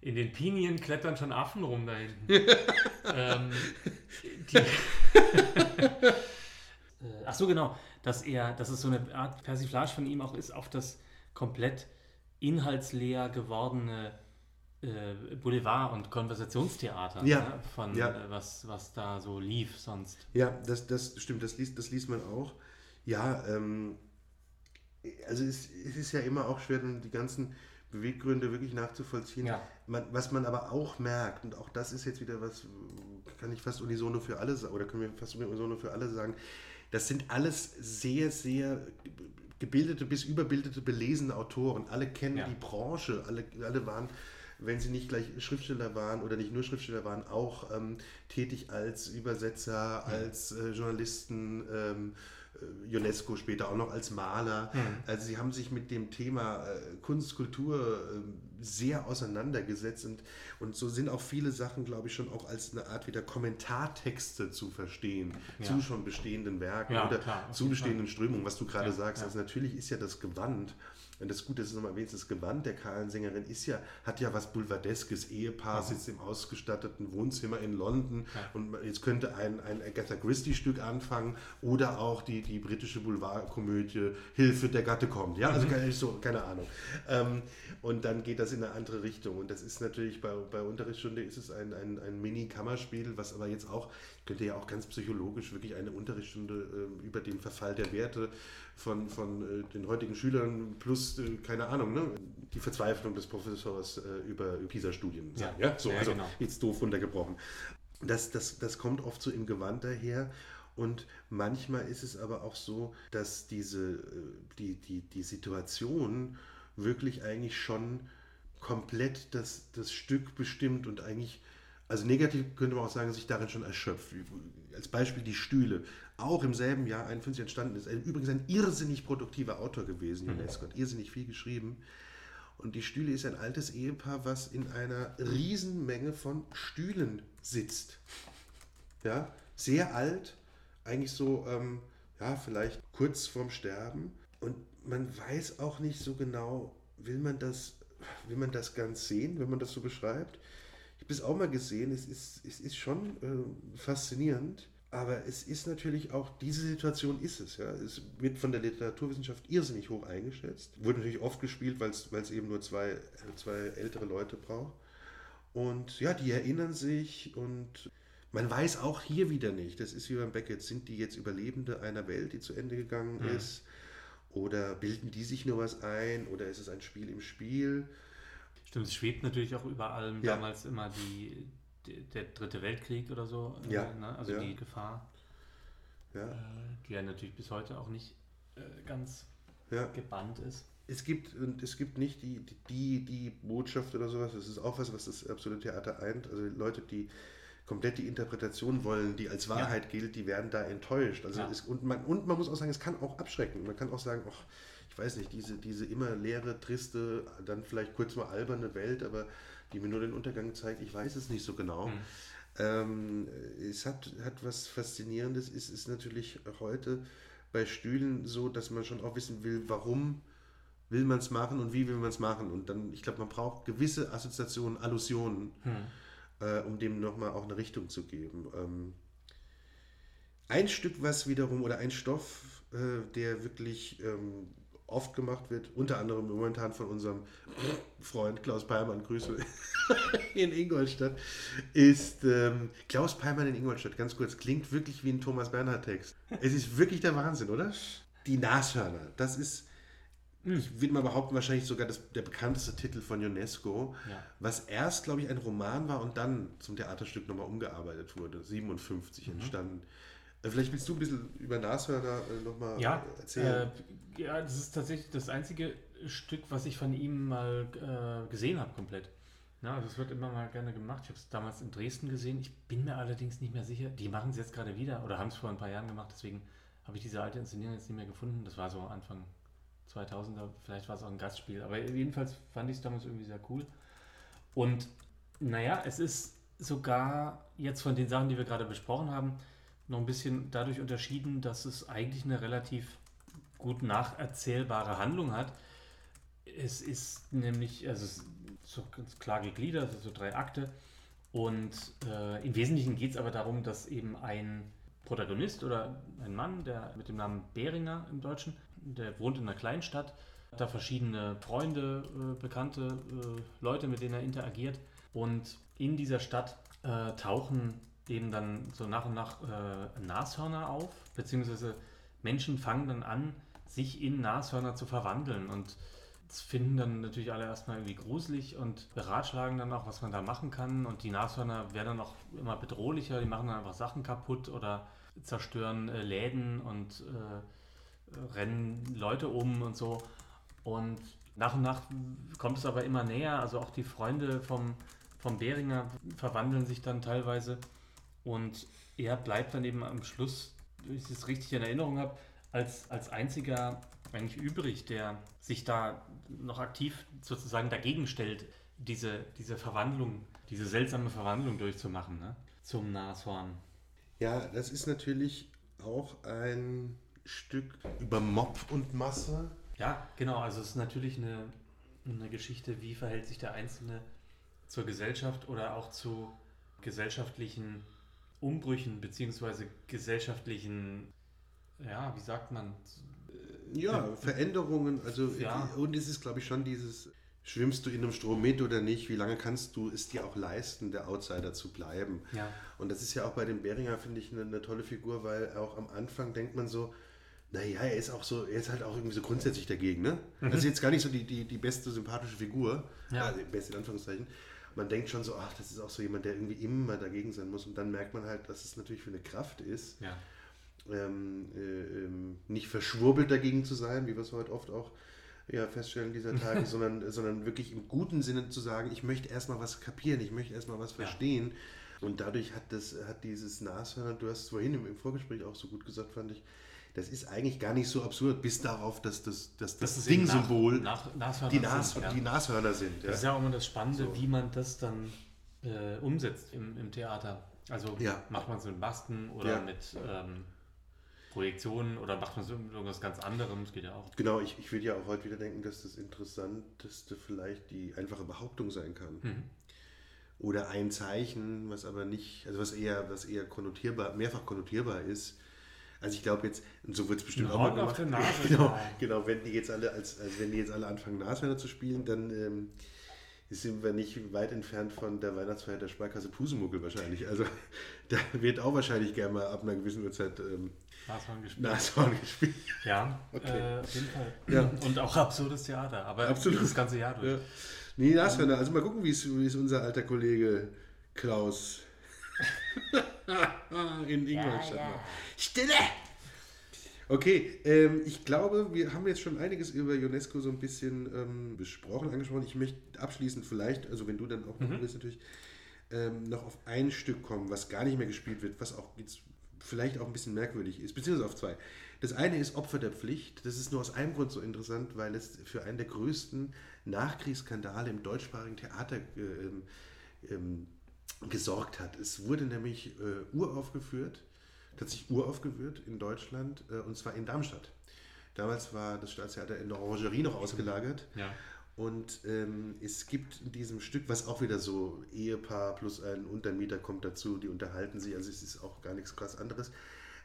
In den Pinien klettern schon Affen rum da hinten. ähm, die, äh, ach so, genau, dass er, dass es so eine Art Persiflage von ihm auch ist auf das komplett inhaltsleer gewordene äh, Boulevard- und Konversationstheater, Ja. ne? von Ja. äh, was, was da so lief sonst. Ja, das, das stimmt, das liest, das liest man auch. Ja, ähm, also es, es ist ja immer auch schwer, die ganzen Beweggründe wirklich nachzuvollziehen. Ja. Man, was man aber auch merkt, und auch das ist jetzt wieder was, kann ich fast unisono für alle sagen, oder können wir fast unisono für alle sagen, das sind alles sehr, sehr gebildete bis überbildete, belesene Autoren. Alle kennen Ja. die Branche, alle, alle waren, wenn sie nicht gleich Schriftsteller waren oder nicht nur Schriftsteller waren, auch ähm, tätig als Übersetzer, als äh, Journalisten, ähm, äh, UNESCO später auch noch als Maler. Also sie haben sich mit dem Thema äh, Kunst, Kultur ähm, sehr auseinandergesetzt und, und so sind auch viele Sachen, glaube ich, schon auch als eine Art wieder Kommentartexte zu verstehen Ja. zu schon bestehenden Werken Ja, oder klar, zu bestehenden Strömungen, was du gerade sagst. Also natürlich ist ja das Gewand, und das Gute ist nochmal erwähnt, das Gewand der kahlen Sängerin ist ja, hat ja was Boulevardeskes. Ehepaar sitzt im ausgestatteten Wohnzimmer in London Ja. und jetzt könnte ein, ein Agatha Christie-Stück anfangen oder auch die, die britische Boulevardkomödie Hilfe, der Gatte kommt. Ja, Mhm. also keine, so, keine Ahnung. Ähm, und dann geht das in eine andere Richtung. Und das ist natürlich bei, bei Unterrichtsstunde ist es ein, ein, ein Mini-Kammerspiel, was aber jetzt auch, könnte ja auch ganz psychologisch wirklich eine Unterrichtsstunde äh, über den Verfall der Werte von, von äh, den heutigen Schülern plus, äh, keine Ahnung, ne, die Verzweiflung des Professors äh, über PISA-Studien sein. Ja. Ja, so, Ja, also genau. jetzt doof runtergebrochen. Das, das, das kommt oft so im Gewand daher. Und manchmal ist es aber auch so, dass diese, äh, die, die, die Situation wirklich eigentlich schon komplett das, das Stück bestimmt und eigentlich, also negativ könnte man auch sagen, sich darin schon erschöpft. Als Beispiel die Stühle. Auch im selben Jahr 51 entstanden ist. Übrigens ein irrsinnig produktiver Autor gewesen, UNESCO, hat irrsinnig viel geschrieben. Und die Stühle ist ein altes Ehepaar, was in einer Riesenmenge von Stühlen sitzt. Ja, sehr alt, eigentlich so, ähm, ja, vielleicht kurz vorm Sterben. Und man weiß auch nicht so genau, will man das, will man das ganz sehen, wenn man das so beschreibt. Ich habe es auch mal gesehen, es ist, es ist schon äh, faszinierend. Aber es ist natürlich auch, diese Situation ist es. Ja. Es wird von der Literaturwissenschaft irrsinnig hoch eingeschätzt. Wurde natürlich oft gespielt, weil es weil es eben nur zwei, zwei ältere Leute braucht. Und ja, die erinnern sich und man weiß auch hier wieder nicht, das ist wie beim Beckett, sind die jetzt Überlebende einer Welt, die zu Ende gegangen Mhm. ist? Oder bilden die sich nur was ein? Oder ist es ein Spiel im Spiel? Stimmt, es schwebt natürlich auch über allem Ja. damals immer die, die, der dritte Weltkrieg oder so. äh, Ja, Ne? Also ja. die Gefahr, Ja, äh, die ja natürlich bis heute auch nicht äh, ganz gebannt ist. Es gibt, und es gibt nicht die, die, die Botschaft oder sowas, das ist auch was, was das absolute Theater eint. Also Leute, die komplett die Interpretation wollen, die als Wahrheit gilt, die werden da enttäuscht. Also es, und, man, und man muss auch sagen, es kann auch abschrecken. Man kann auch sagen, ach, ich weiß nicht, diese, diese immer leere, triste, dann vielleicht kurz mal alberne Welt, aber die mir nur den Untergang zeigt, ich weiß es nicht so genau. Mhm. Ähm, es hat, hat was Faszinierendes, es ist natürlich heute bei Stühlen so, dass man schon auch wissen will, warum will man es machen und wie will man es machen. Und dann, ich glaube, man braucht gewisse Assoziationen, Allusionen, Hm. äh, um dem nochmal auch eine Richtung zu geben. Ähm, ein Stück, was wiederum, oder ein Stoff, äh, der wirklich ähm, oft gemacht wird, unter anderem momentan von unserem Freund Klaus Peimann, Grüße in Ingolstadt, ist ähm, Klaus Peimann in Ingolstadt, ganz kurz, klingt wirklich wie ein Thomas Bernhard-Text. Es ist wirklich der Wahnsinn, oder? Die Nashörner, das ist, ich würde mal behaupten, wahrscheinlich sogar das, der bekannteste Titel von UNESCO, Ja. was erst, glaube ich, ein Roman war und dann zum Theaterstück nochmal umgearbeitet wurde, 57 entstanden. Äh, Vielleicht willst du ein bisschen über Nashörner äh, nochmal Ja, erzählen. äh, ja, das ist tatsächlich das einzige Stück, was ich von ihm mal äh, gesehen habe, komplett. Ja, also es wird immer mal gerne gemacht. Ich habe es damals in Dresden gesehen. Ich bin mir allerdings nicht mehr sicher. Die machen es jetzt gerade wieder oder haben es vor ein paar Jahren gemacht. Deswegen habe ich diese alte Inszenierung jetzt nicht mehr gefunden. Das war so Anfang 2000er. Vielleicht war es auch ein Gastspiel. Aber jedenfalls fand ich es damals irgendwie sehr cool. Und naja, es ist sogar jetzt von den Sachen, die wir gerade besprochen haben, noch ein bisschen dadurch unterschieden, dass es eigentlich eine relativ gut nacherzählbare Handlung hat. Es ist nämlich, also es ist so ganz klar gegliedert, also so drei Akte. Und äh, im Wesentlichen geht es aber darum, dass eben ein Protagonist oder ein Mann, der mit dem Namen Beringer im Deutschen, der wohnt in einer Kleinstadt Hat da verschiedene Freunde, äh, bekannte äh, Leute, mit denen er interagiert. Und in dieser Stadt äh, tauchen eben dann so nach und nach äh, Nashörner auf, beziehungsweise Menschen fangen dann an, sich in Nashörner zu verwandeln und das finden dann natürlich alle erstmal irgendwie gruselig und beratschlagen dann auch, was man da machen kann. Und die Nashörner werden dann auch immer bedrohlicher, die machen dann einfach Sachen kaputt oder zerstören äh, Läden und äh, rennen Leute um und so. Und nach und nach kommt es aber immer näher. Also auch die Freunde vom, vom Beringer verwandeln sich dann teilweise. Und er bleibt dann eben am Schluss, wenn ich das richtig in Erinnerung habe, als, als einziger eigentlich übrig, der sich da noch aktiv sozusagen dagegen stellt, diese, diese Verwandlung, diese seltsame Verwandlung durchzumachen ne? zum Nashorn. Ja, das ist natürlich auch ein Stück über Mob und Masse. Ja, genau. Also es ist natürlich eine, eine Geschichte, wie verhält sich der Einzelne zur Gesellschaft oder auch zu gesellschaftlichen Umbrüchen beziehungsweise gesellschaftlichen, ja, wie sagt man? Ja, Veränderungen. Also Ja. und es ist, glaube ich, schon dieses. Schwimmst du in einem Strom mit oder nicht? Wie lange kannst du es dir auch leisten, der Outsider zu bleiben? Ja. Und das ist ja auch bei dem Beringer, finde ich, eine, eine tolle Figur, weil auch am Anfang denkt man so, naja, er ist auch so, er ist halt auch irgendwie so grundsätzlich dagegen, ne? Das ist jetzt gar nicht so die, die, die beste sympathische Figur, Mhm. Ja. also beste in Anführungszeichen. Man denkt schon so, ach, das ist auch so jemand, der irgendwie immer dagegen sein muss. Und dann merkt man halt, dass es natürlich für eine Kraft ist, Ja. ähm, äh, ähm, nicht verschwurbelt dagegen zu sein, wie wir es heute oft auch ja, feststellen dieser Tage, sondern, sondern wirklich im guten Sinne zu sagen, ich möchte erstmal was kapieren, ich möchte erstmal was verstehen. Und dadurch hat das, hat dieses Nashörner, du hast es vorhin im, im Vorgespräch auch so gut gesagt, fand ich, das ist eigentlich gar nicht so absurd, bis darauf, dass das, dass das, eben Ding-Symbol nach, nach, die, Nas sind, ja. die Nashörner sind. Ja. Das ist ja auch immer das Spannende, So. wie man das dann äh, umsetzt im, im Theater. Also Ja. macht man es mit Masken oder mit ähm, Projektionen oder macht man es mit irgendwas ganz anderem, das geht ja auch. Genau, ich, ich würde ja auch heute wieder denken, dass das Interessanteste vielleicht die einfache Behauptung sein kann. Mhm. Oder ein Zeichen, was aber nicht, also was eher, was eher konnotierbar, mehrfach konnotierbar ist. Also ich glaube jetzt, und so wird es bestimmt auch mal gemacht. genau, genau, wenn die jetzt alle als, also wenn die jetzt alle anfangen, Nashörner zu spielen, dann ähm, sind wir nicht weit entfernt von der Weihnachtsfeier der Sparkasse Pusemuckel wahrscheinlich. Also da wird auch wahrscheinlich gerne mal ab einer gewissen Uhrzeit ähm, Nashorn gespielt. Nashorn gespielt. Ja, Okay. äh, auf jeden Fall. Ja. Und auch absurdes Theater, aber Absolut. das ganze Jahr durch. Ja. Nee, Nashörner. Also mal gucken, wie es wie es unser alter Kollege Klaus in Ingolstadt macht. Stille! Okay, ähm, ich glaube, wir haben jetzt schon einiges über UNESCO so ein bisschen ähm, besprochen, angesprochen. Ich möchte abschließend vielleicht, also wenn du dann auch noch willst natürlich, ähm, noch auf ein Stück kommen, was gar nicht mehr gespielt wird, was auch jetzt vielleicht auch ein bisschen merkwürdig ist, beziehungsweise auf zwei. Das eine ist Opfer der Pflicht. Das ist nur aus einem Grund so interessant, weil es für einen der größten Nachkriegsskandale im deutschsprachigen Theater äh, ähm, ähm, gesorgt hat. Es wurde nämlich äh, uraufgeführt, tatsächlich uraufgeführt in Deutschland, äh, und zwar in Darmstadt. Damals war das Staatstheater in der Orangerie noch ausgelagert. Ja. Und ähm, es gibt in diesem Stück, was auch wieder so Ehepaar plus ein Untermieter kommt dazu, die unterhalten sich, also es ist auch gar nichts krass anderes.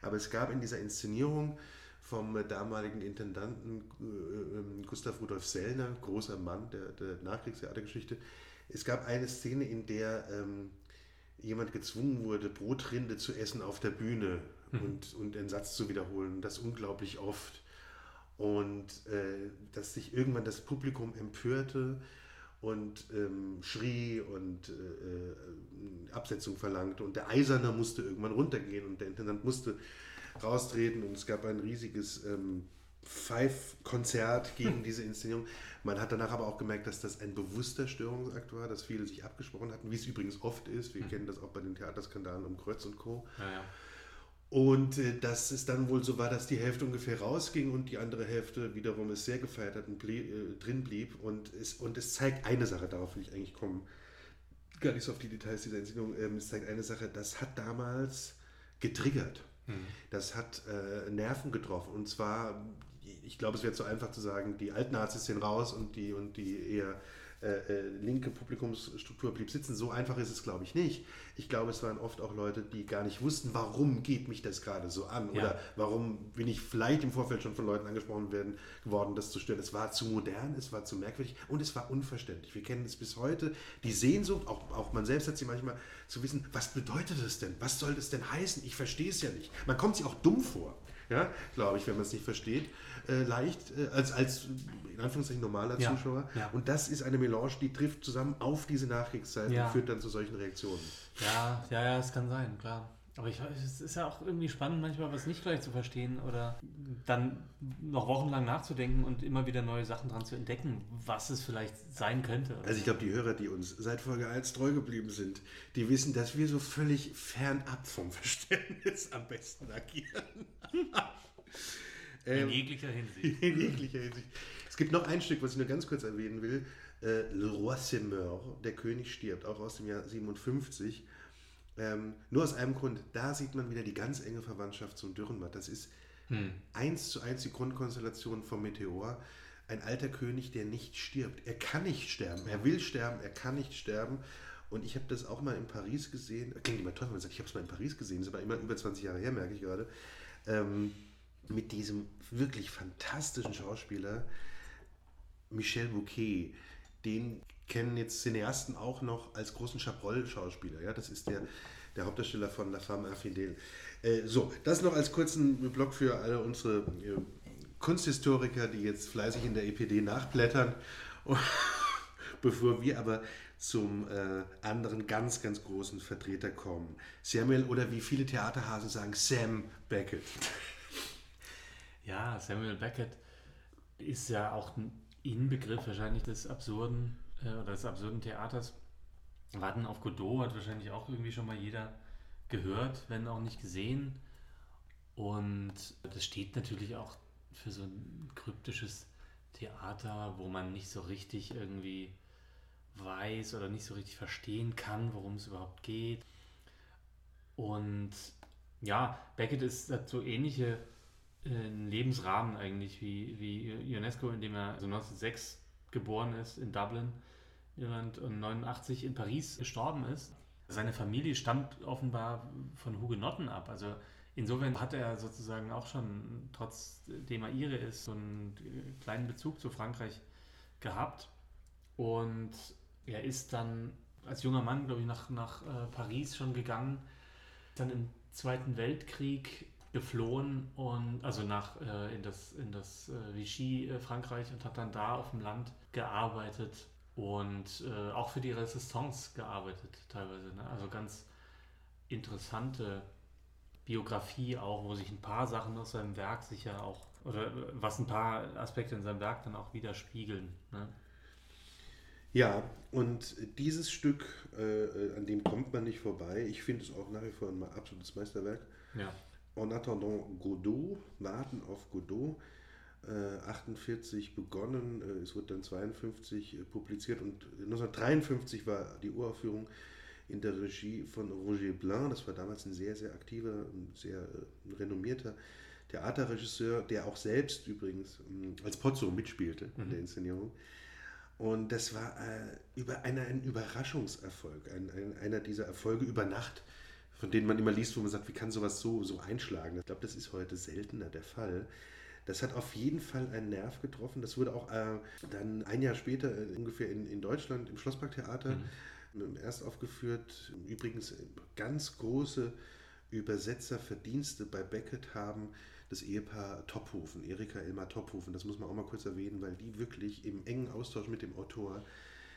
Aber es gab in dieser Inszenierung vom damaligen Intendanten äh, ähm, Gustav Rudolf Sellner, großer Mann der, der Nachkriegstheatergeschichte, es gab eine Szene, in der ähm, jemand gezwungen wurde, Brotrinde zu essen auf der Bühne und, und den Satz zu wiederholen. Das unglaublich oft. Und äh, dass sich irgendwann das Publikum empörte und ähm, schrie und äh, äh, Absetzung verlangte. Und der Eiserne musste irgendwann runtergehen und der Intendant musste raustreten. Und es gab ein riesiges ähm, Pfeifkonzert gegen diese Inszenierung. Man hat danach aber auch gemerkt, dass das ein bewusster Störungsakt war, dass viele sich abgesprochen hatten, wie es übrigens oft ist. Wir kennen das auch bei den Theaterskandalen um Krötz und Co. Ja, ja. Und äh, dass es dann wohl so war, dass die Hälfte ungefähr rausging und die andere Hälfte wiederum es sehr gefeiert hat und blieb, äh, drin blieb. Und es, und es zeigt eine Sache, darauf will ich eigentlich kommen. Gar nicht so auf die Details dieser Inszenierung. Ähm, es zeigt eine Sache, das hat damals getriggert. Das hat äh, Nerven getroffen. Und zwar, ich glaube, es wäre zu einfach zu sagen, die Altnazis sind raus und die, und die eher äh, äh, linke Publikumsstruktur blieb sitzen. So einfach ist es, glaube ich, nicht. Ich glaube, es waren oft auch Leute, die gar nicht wussten, warum geht mich das gerade so an Ja. oder warum bin ich vielleicht im Vorfeld schon von Leuten angesprochen werden, geworden, das zu stören. Es war zu modern, es war zu merkwürdig und es war unverständlich. Wir kennen es bis heute. Die Sehnsucht, auch, auch man selbst hat sie manchmal, zu wissen, was bedeutet das denn? Was soll das denn heißen? Ich verstehe es ja nicht. Man kommt sich auch dumm vor. Ja, glaube ich, wenn man es nicht versteht, äh, leicht äh, als, als in Anführungszeichen normaler Ja, Zuschauer. ja. Und das ist eine Melange, die trifft zusammen auf diese Nachkriegszeit Ja. und führt dann zu solchen Reaktionen. Ja, ja, ja, es kann sein, klar. Aber ich, es ist ja auch irgendwie spannend, manchmal was nicht gleich zu verstehen oder dann noch wochenlang nachzudenken und immer wieder neue Sachen dran zu entdecken, was es vielleicht sein könnte. Also ich glaube, die Hörer, die uns seit Folge 1 treu geblieben sind, die wissen, dass wir so völlig fernab vom Verständnis am besten agieren. in Ähm, jeglicher Hinsicht. in jeglicher Hinsicht. Es gibt noch ein Stück, was ich nur ganz kurz erwähnen will. Äh, Le Roi se meurt, der König stirbt, auch aus dem Jahr 57. Ähm, nur aus einem Grund, da sieht man wieder die ganz enge Verwandtschaft zum Dürrenmatt. Das ist eins zu eins die Grundkonstellation vom Meteor. Ein alter König, der nicht stirbt. Er kann nicht sterben. Er will sterben, er kann nicht sterben. Und ich habe das auch mal in Paris gesehen. Klingt immer toll, wenn man sagt, ich habe es mal in Paris gesehen. Das ist aber immer über 20 Jahre her, merke ich gerade. Ähm, mit diesem wirklich fantastischen Schauspieler Michel Bouquet. Den kennen jetzt Cineasten auch noch als großen Chabrol-Schauspieler. Ja, das ist der, der Hauptdarsteller von La Femme Infidèle. Äh, so, das noch als kurzen Block für alle unsere äh, Kunsthistoriker, die jetzt fleißig in der EPD nachblättern. Bevor wir aber zum äh, anderen ganz, ganz großen Vertreter kommen. Samuel oder wie viele Theaterhasen sagen, Sam Beckett. Ja, Samuel Beckett ist ja auch ein Inbegriff wahrscheinlich des absurden äh, oder des absurden Theaters. Warten auf Godot hat wahrscheinlich auch irgendwie schon mal jeder gehört, wenn auch nicht gesehen. Und das steht natürlich auch für so ein kryptisches Theater, wo man nicht so richtig irgendwie weiß oder nicht so richtig verstehen kann, worum es überhaupt geht. Und ja, Beckett ist hat so ähnliche äh, Lebensrahmen eigentlich wie, wie Ionesco, in dem er so 1906 geboren ist in Dublin, Irland und 89 in Paris gestorben ist. Seine Familie stammt offenbar von Hugenotten ab. Also insofern hat er sozusagen auch schon, trotzdem er Ire ist, so einen äh, kleinen Bezug zu Frankreich gehabt. Und er ist dann als junger Mann, glaube ich, nach, nach äh, Paris schon gegangen, dann im Zweiten Weltkrieg geflohen und also nach äh, in das in das äh, Vichy äh, Frankreich und hat dann da auf dem Land gearbeitet und äh, auch für die Resistance gearbeitet teilweise. Ne? Also ganz interessante Biografie auch, wo sich ein paar Sachen aus seinem Werk sicher auch oder äh, was ein paar Aspekte in seinem Werk dann auch widerspiegeln. Ne? Ja, und dieses Stück, äh, an dem kommt man nicht vorbei. Ich finde es auch nach wie vor ein absolutes Meisterwerk. Ja. En attendant Godot, Warten auf Godot, äh, 48 begonnen, äh, es wurde dann 52 äh, publiziert und 1953 war die Uraufführung in der Regie von Roger Blanc. Das war damals ein sehr, sehr aktiver, sehr äh, renommierter Theaterregisseur, der auch selbst übrigens ähm, als Pozzo mitspielte in der Inszenierung. Und das war äh, über eine, ein Überraschungserfolg, ein, ein, einer dieser Erfolge über Nacht, von denen man immer liest, wo man sagt, wie kann sowas so, so einschlagen. Ich glaube, das ist heute seltener der Fall. Das hat auf jeden Fall einen Nerv getroffen. Das wurde auch äh, dann ein Jahr später äh, ungefähr in, in Deutschland im Schlossparktheater mhm. erst aufgeführt. Übrigens ganz große Übersetzerverdienste bei Beckett haben das Ehepaar Tophofen, Erika Elmar Tophofen. Das muss man auch mal kurz erwähnen, weil die wirklich im engen Austausch mit dem Autor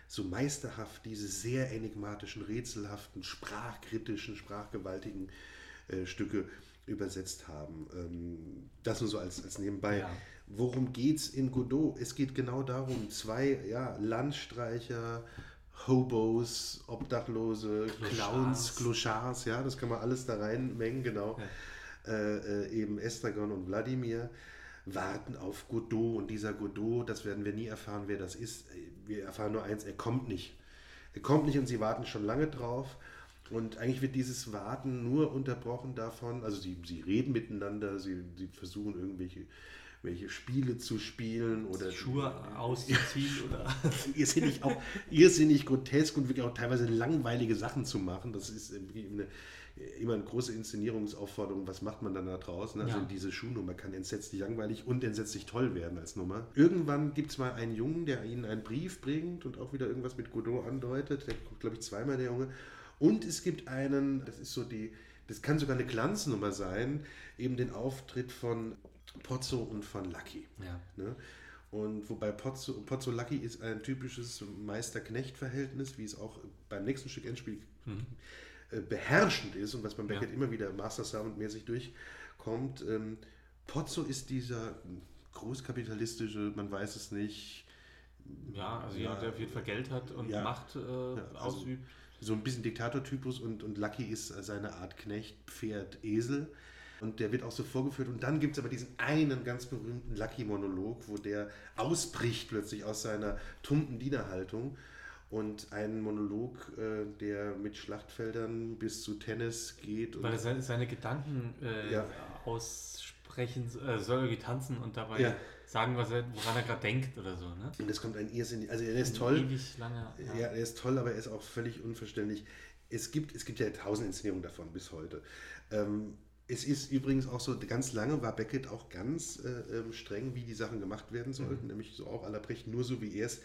so meisterhaft diese sehr enigmatischen, rätselhaften, sprachkritischen, sprachgewaltigen äh, Stücke übersetzt haben. Ähm, das nur so als, als nebenbei. Ja. Worum geht es in Godot? Es geht genau darum, zwei ja, Landstreicher, Hobos, Obdachlose, Clochards. Clowns, Clochards, ja, das kann man alles da reinmengen, genau. Äh, äh, eben Estragon und Wladimir warten auf Godot und dieser Godot, das werden wir nie erfahren, wer das ist. Wir erfahren nur eins, er kommt nicht. Er kommt nicht und sie warten schon lange drauf. Und eigentlich wird dieses Warten nur unterbrochen davon, also sie, sie reden miteinander, sie, sie versuchen irgendwelche welche Spiele zu spielen oder Schuhe auszuziehen oder irrsinnig auch irrsinnig grotesk und wirklich auch teilweise langweilige Sachen zu machen. Das ist eine, immer eine große Inszenierungsaufforderung. Was macht man dann da draußen? Also Ja. diese Schuhnummer kann entsetzlich langweilig und entsetzlich toll werden als Nummer. Irgendwann gibt es mal einen Jungen, der ihnen einen Brief bringt und auch wieder irgendwas mit Godot andeutet. Der kommt, glaube ich, zweimal der Junge. Und es gibt einen, das ist so die, das kann sogar eine Glanznummer sein, eben den Auftritt von Pozzo und von Lucky. ja. Ne? Und wobei Pozzo, Pozzo Lucky ist ein typisches Meister-Knecht-Verhältnis, wie es auch beim nächsten Stück Endspiel äh, beherrschend ist und was beim Beckett Ja. immer wieder Master Sound-mäßig durchkommt. Ähm, Pozzo ist dieser großkapitalistische, man weiß es nicht, ja, also Ja. jemand, der auf jeden Fall Geld hat und Ja. Macht äh, also- ausübt. So ein bisschen Diktatortypus und, und Lucky ist seine Art Knecht, Pferd, Esel. Und der wird auch so vorgeführt. Und dann gibt es aber diesen einen ganz berühmten Lucky-Monolog, wo der ausbricht plötzlich aus seiner tumpen Dienerhaltung. Und einen Monolog, äh, der mit Schlachtfeldern bis zu Tennis geht. Und Weil er seine, seine Gedanken äh, Ja. aussprechen äh, soll irgendwie tanzen und dabei Ja. Sagen, was er, woran er gerade denkt oder so, ne? und es kommt ein irrsinnig, also er ist toll. Ewig lange. Ja. er ist toll, aber er ist auch völlig unverständlich. Es gibt, es gibt ja tausend Inszenierungen davon bis heute. Ähm, es ist übrigens auch so, ganz lange war Beckett auch ganz äh, ähm, streng, wie die Sachen gemacht werden sollten, nämlich so auch la Brecht, nur so wie er es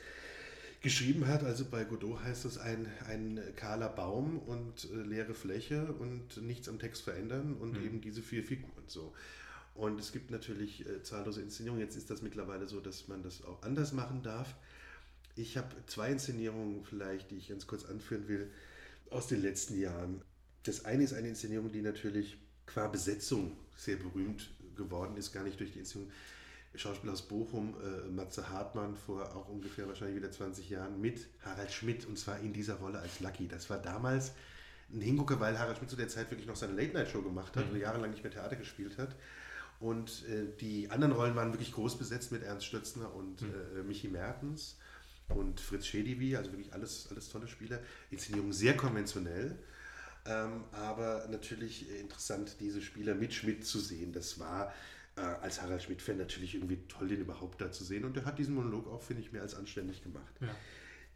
geschrieben hat. Also bei Godot heißt es ein, ein kahler Baum und äh, leere Fläche und nichts am Text verändern und eben diese vier Figuren so. Und es gibt natürlich äh, zahllose Inszenierungen. Jetzt ist das mittlerweile so, dass man das auch anders machen darf. Ich habe zwei Inszenierungen vielleicht, die ich ganz kurz anführen will, aus den letzten Jahren. Das eine ist eine Inszenierung, die natürlich qua Besetzung sehr berühmt geworden ist, gar nicht durch die Inszenierung. Schauspieler aus Bochum, äh, Matze Hartmann, vor auch ungefähr wahrscheinlich wieder 20 Jahren, mit Harald Schmidt und zwar in dieser Rolle als Lucky. Das war damals ein Hingucker, weil Harald Schmidt zu der Zeit wirklich noch seine Late-Night-Show gemacht hat und jahrelang nicht mehr Theater gespielt hat. Und äh, die anderen Rollen waren wirklich groß besetzt mit Ernst Stötzner und äh, Michi Mertens und Fritz Schedivi, also wirklich alles, alles tolle Spieler. Inszenierung sehr konventionell, ähm, aber natürlich interessant, diese Spieler mit Schmidt zu sehen. Das war äh, als Harald Schmidt-Fan natürlich irgendwie toll, den überhaupt da zu sehen. Und der hat diesen Monolog auch, finde ich, mehr als anständig gemacht. Ja.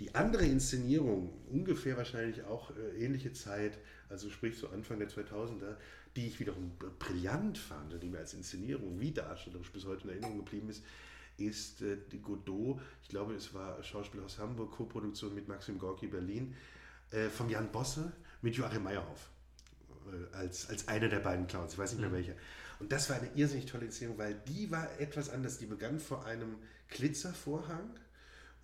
Die andere Inszenierung, ungefähr wahrscheinlich auch äh, ähnliche Zeit, also sprich so Anfang der 2000er, die ich wiederum brillant fand, die mir als Inszenierung wie darstellerisch bis heute in Erinnerung geblieben ist, ist äh, die Godot, ich glaube es war Schauspiel aus Hamburg, Co-Produktion mit Maxim Gorki Berlin, äh, von Jan Bosse mit Joachim Meyerhoff äh, als, als einer der beiden Clowns, ich weiß nicht mehr welcher. Und das war eine irrsinnig tolle Inszenierung, weil die war etwas anders. Die begann vor einem Glitzervorhang.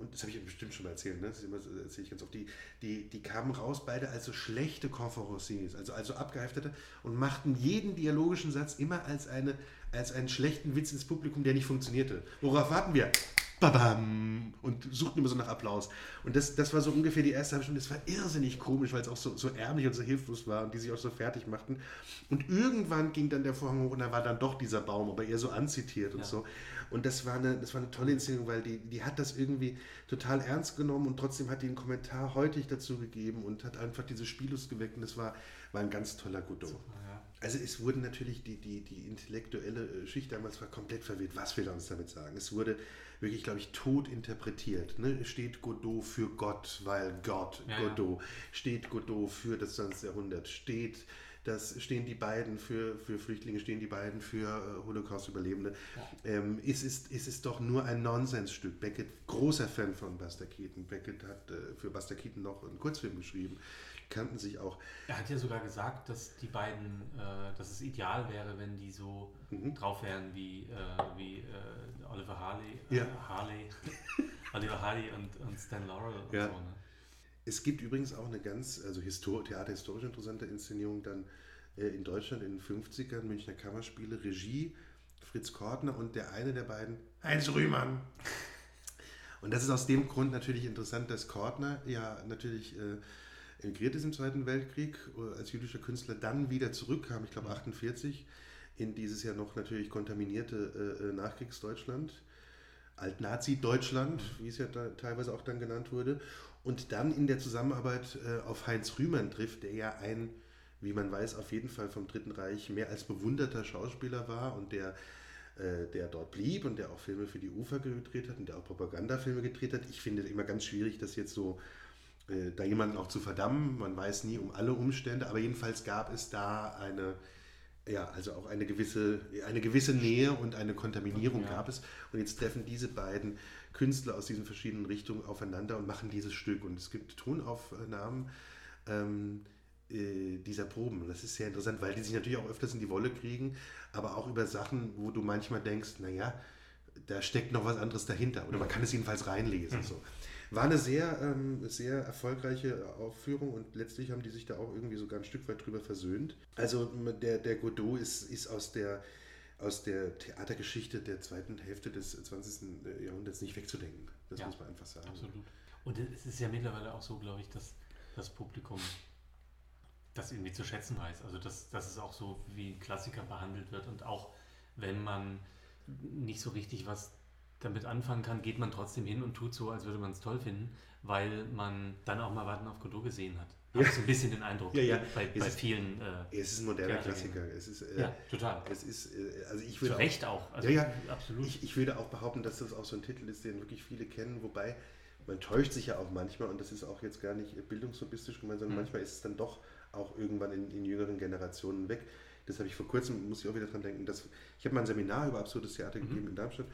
Und das habe ich bestimmt schon mal erzählt, ne? das, immer, das erzähle ich ganz oft. Die, die, die kamen raus, beide als so schlechte Conferenciers, also, also abgeheftete, und machten jeden dialogischen Satz immer als, eine, als einen schlechten Witz ins Publikum, der nicht funktionierte. Worauf warten wir? Babam! Und suchten immer so nach Applaus. Und das, das war so ungefähr die erste halbe Stunde. Das war irrsinnig komisch, weil es auch so, so ärmlich und so hilflos war und die sich auch so fertig machten. Und irgendwann ging dann der Vorhang hoch und da war dann doch dieser Baum, aber eher so anzitiert und Ja. so. Und das war, eine, das war eine tolle Inszenierung, weil die, die hat das irgendwie total ernst genommen und trotzdem hat die einen Kommentar heutig dazu gegeben und hat einfach diese Spiellust geweckt und das war, war ein ganz toller Godot. Ja. Also es wurde natürlich, die, die, die intellektuelle äh, Schicht damals war komplett verwirrt. Was will er uns damit sagen? Es wurde wirklich, glaube ich, tot interpretiert. Ne? Steht Godot für Gott, weil Gott, Ja, ja. Godot. Steht Godot für das 20. Jahrhundert. Steht, das, stehen die beiden für, für Flüchtlinge, stehen die beiden für äh, Holocaust-Überlebende. Ähm, es, ist, es ist doch nur ein Nonsensstück. Beckett, großer Fan von Buster Keaton. Beckett hat äh, für Buster Keaton noch einen Kurzfilm geschrieben. Kannten sich auch. Er hat ja sogar gesagt, dass die beiden, äh, dass es ideal wäre, wenn die so Mhm. drauf wären wie, äh, wie äh, Oliver Harley, äh, Ja. Harley, Oliver Harley und, und Stan Laurel und Ja. so. Ne? Es gibt übrigens auch eine ganz, also histor theaterhistorisch interessante Inszenierung dann äh, in Deutschland in den 50ern, Münchner Kammerspiele, Regie Fritz Kortner und der eine der beiden, Heinz Rühmann. Und das ist aus dem Grund natürlich interessant, dass Kortner ja natürlich äh, emigriert ist im Zweiten Weltkrieg äh, als jüdischer Künstler, dann wieder zurückkam, ich glaube 48, in dieses ja noch natürlich kontaminierte äh, äh, Nachkriegsdeutschland. Alt-Nazi-Deutschland, wie es ja teilweise auch dann genannt wurde, und dann in der Zusammenarbeit äh, auf Heinz Rühmann trifft, der ja ein, wie man weiß, auf jeden Fall vom Dritten Reich mehr als bewunderter Schauspieler war und der äh, der dort blieb und der auch Filme für die Ufer gedreht hat und der auch Propagandafilme gedreht hat. Ich finde es immer ganz schwierig, das jetzt so äh, da jemanden auch zu verdammen. Man weiß nie um alle Umstände, aber jedenfalls gab es da eine, ja, also auch eine gewisse, eine gewisse Nähe und eine Kontaminierung ja. gab es. Und jetzt treffen diese beiden Künstler aus diesen verschiedenen Richtungen aufeinander und machen dieses Stück. Und es gibt Tonaufnahmen ähm, äh, dieser Proben. Das ist sehr interessant, weil die sich natürlich auch öfters in die Wolle kriegen, aber auch über Sachen, wo du manchmal denkst, naja, da steckt noch was anderes dahinter. Oder man kann es jedenfalls reinlesen. Mhm. So. War eine sehr, ähm, sehr erfolgreiche Aufführung und letztlich haben die sich da auch irgendwie sogar ein Stück weit drüber versöhnt. Also der, der Godot ist, ist aus der aus der Theatergeschichte der zweiten Hälfte des 20. Äh, Jahrhunderts nicht wegzudenken. Das ja, muss man einfach sagen. Absolut. Und es ist ja mittlerweile auch so, glaube ich, dass das Publikum das irgendwie zu schätzen weiß. Also dass, dass es auch so wie ein Klassiker behandelt wird und auch wenn man nicht so richtig was damit anfangen kann, geht man trotzdem hin und tut so, als würde man es toll finden, weil man dann auch mal Warten auf Godot gesehen hat. Ja. Habe so ein bisschen den Eindruck ja, ja. bei, bei vielen. Äh, es ist ein moderner Klassiker. Es ist, äh, ja, total. Es ist, äh, also ich würde Zu Recht auch. auch. Also ja, ja, absolut. Ich, ich, würde auch behaupten, dass das auch so ein Titel ist, den wirklich viele kennen, wobei man täuscht sich ja auch manchmal und das ist auch jetzt gar nicht bildungslobistisch gemeint, sondern mhm. manchmal ist es dann doch auch irgendwann in, in jüngeren Generationen weg. Das habe ich vor kurzem, muss ich auch wieder dran denken, dass ich habe mal ein Seminar über absurdes Theater mhm. gegeben in Darmstadt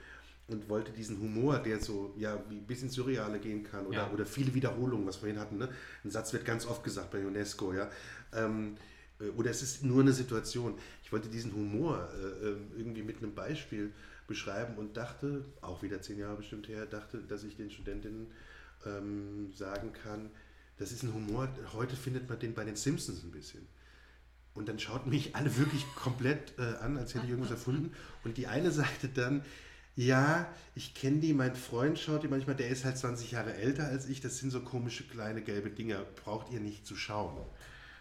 und wollte diesen Humor, der so ja wie ein bisschen surreale gehen kann oder, ja. oder viele Wiederholungen, was wir vorhin hatten. Ne? Ein Satz wird ganz oft gesagt bei UNESCO, ja. Ähm, äh, oder es ist nur eine Situation. Ich wollte diesen Humor äh, ähm, irgendwie mit einem Beispiel beschreiben und dachte, auch wieder zehn Jahre bestimmt her, dachte, dass ich den Studentinnen ähm, sagen kann, das ist ein Humor, heute findet man den bei den Simpsons ein bisschen. Und dann schauten mich alle wirklich komplett äh, an, als hätte ich irgendwas erfunden. Und die eine sagte dann, ja, ich kenne die, mein Freund schaut die manchmal, der ist halt 20 Jahre älter als ich, das sind so komische kleine gelbe Dinger, braucht ihr nicht zu schauen.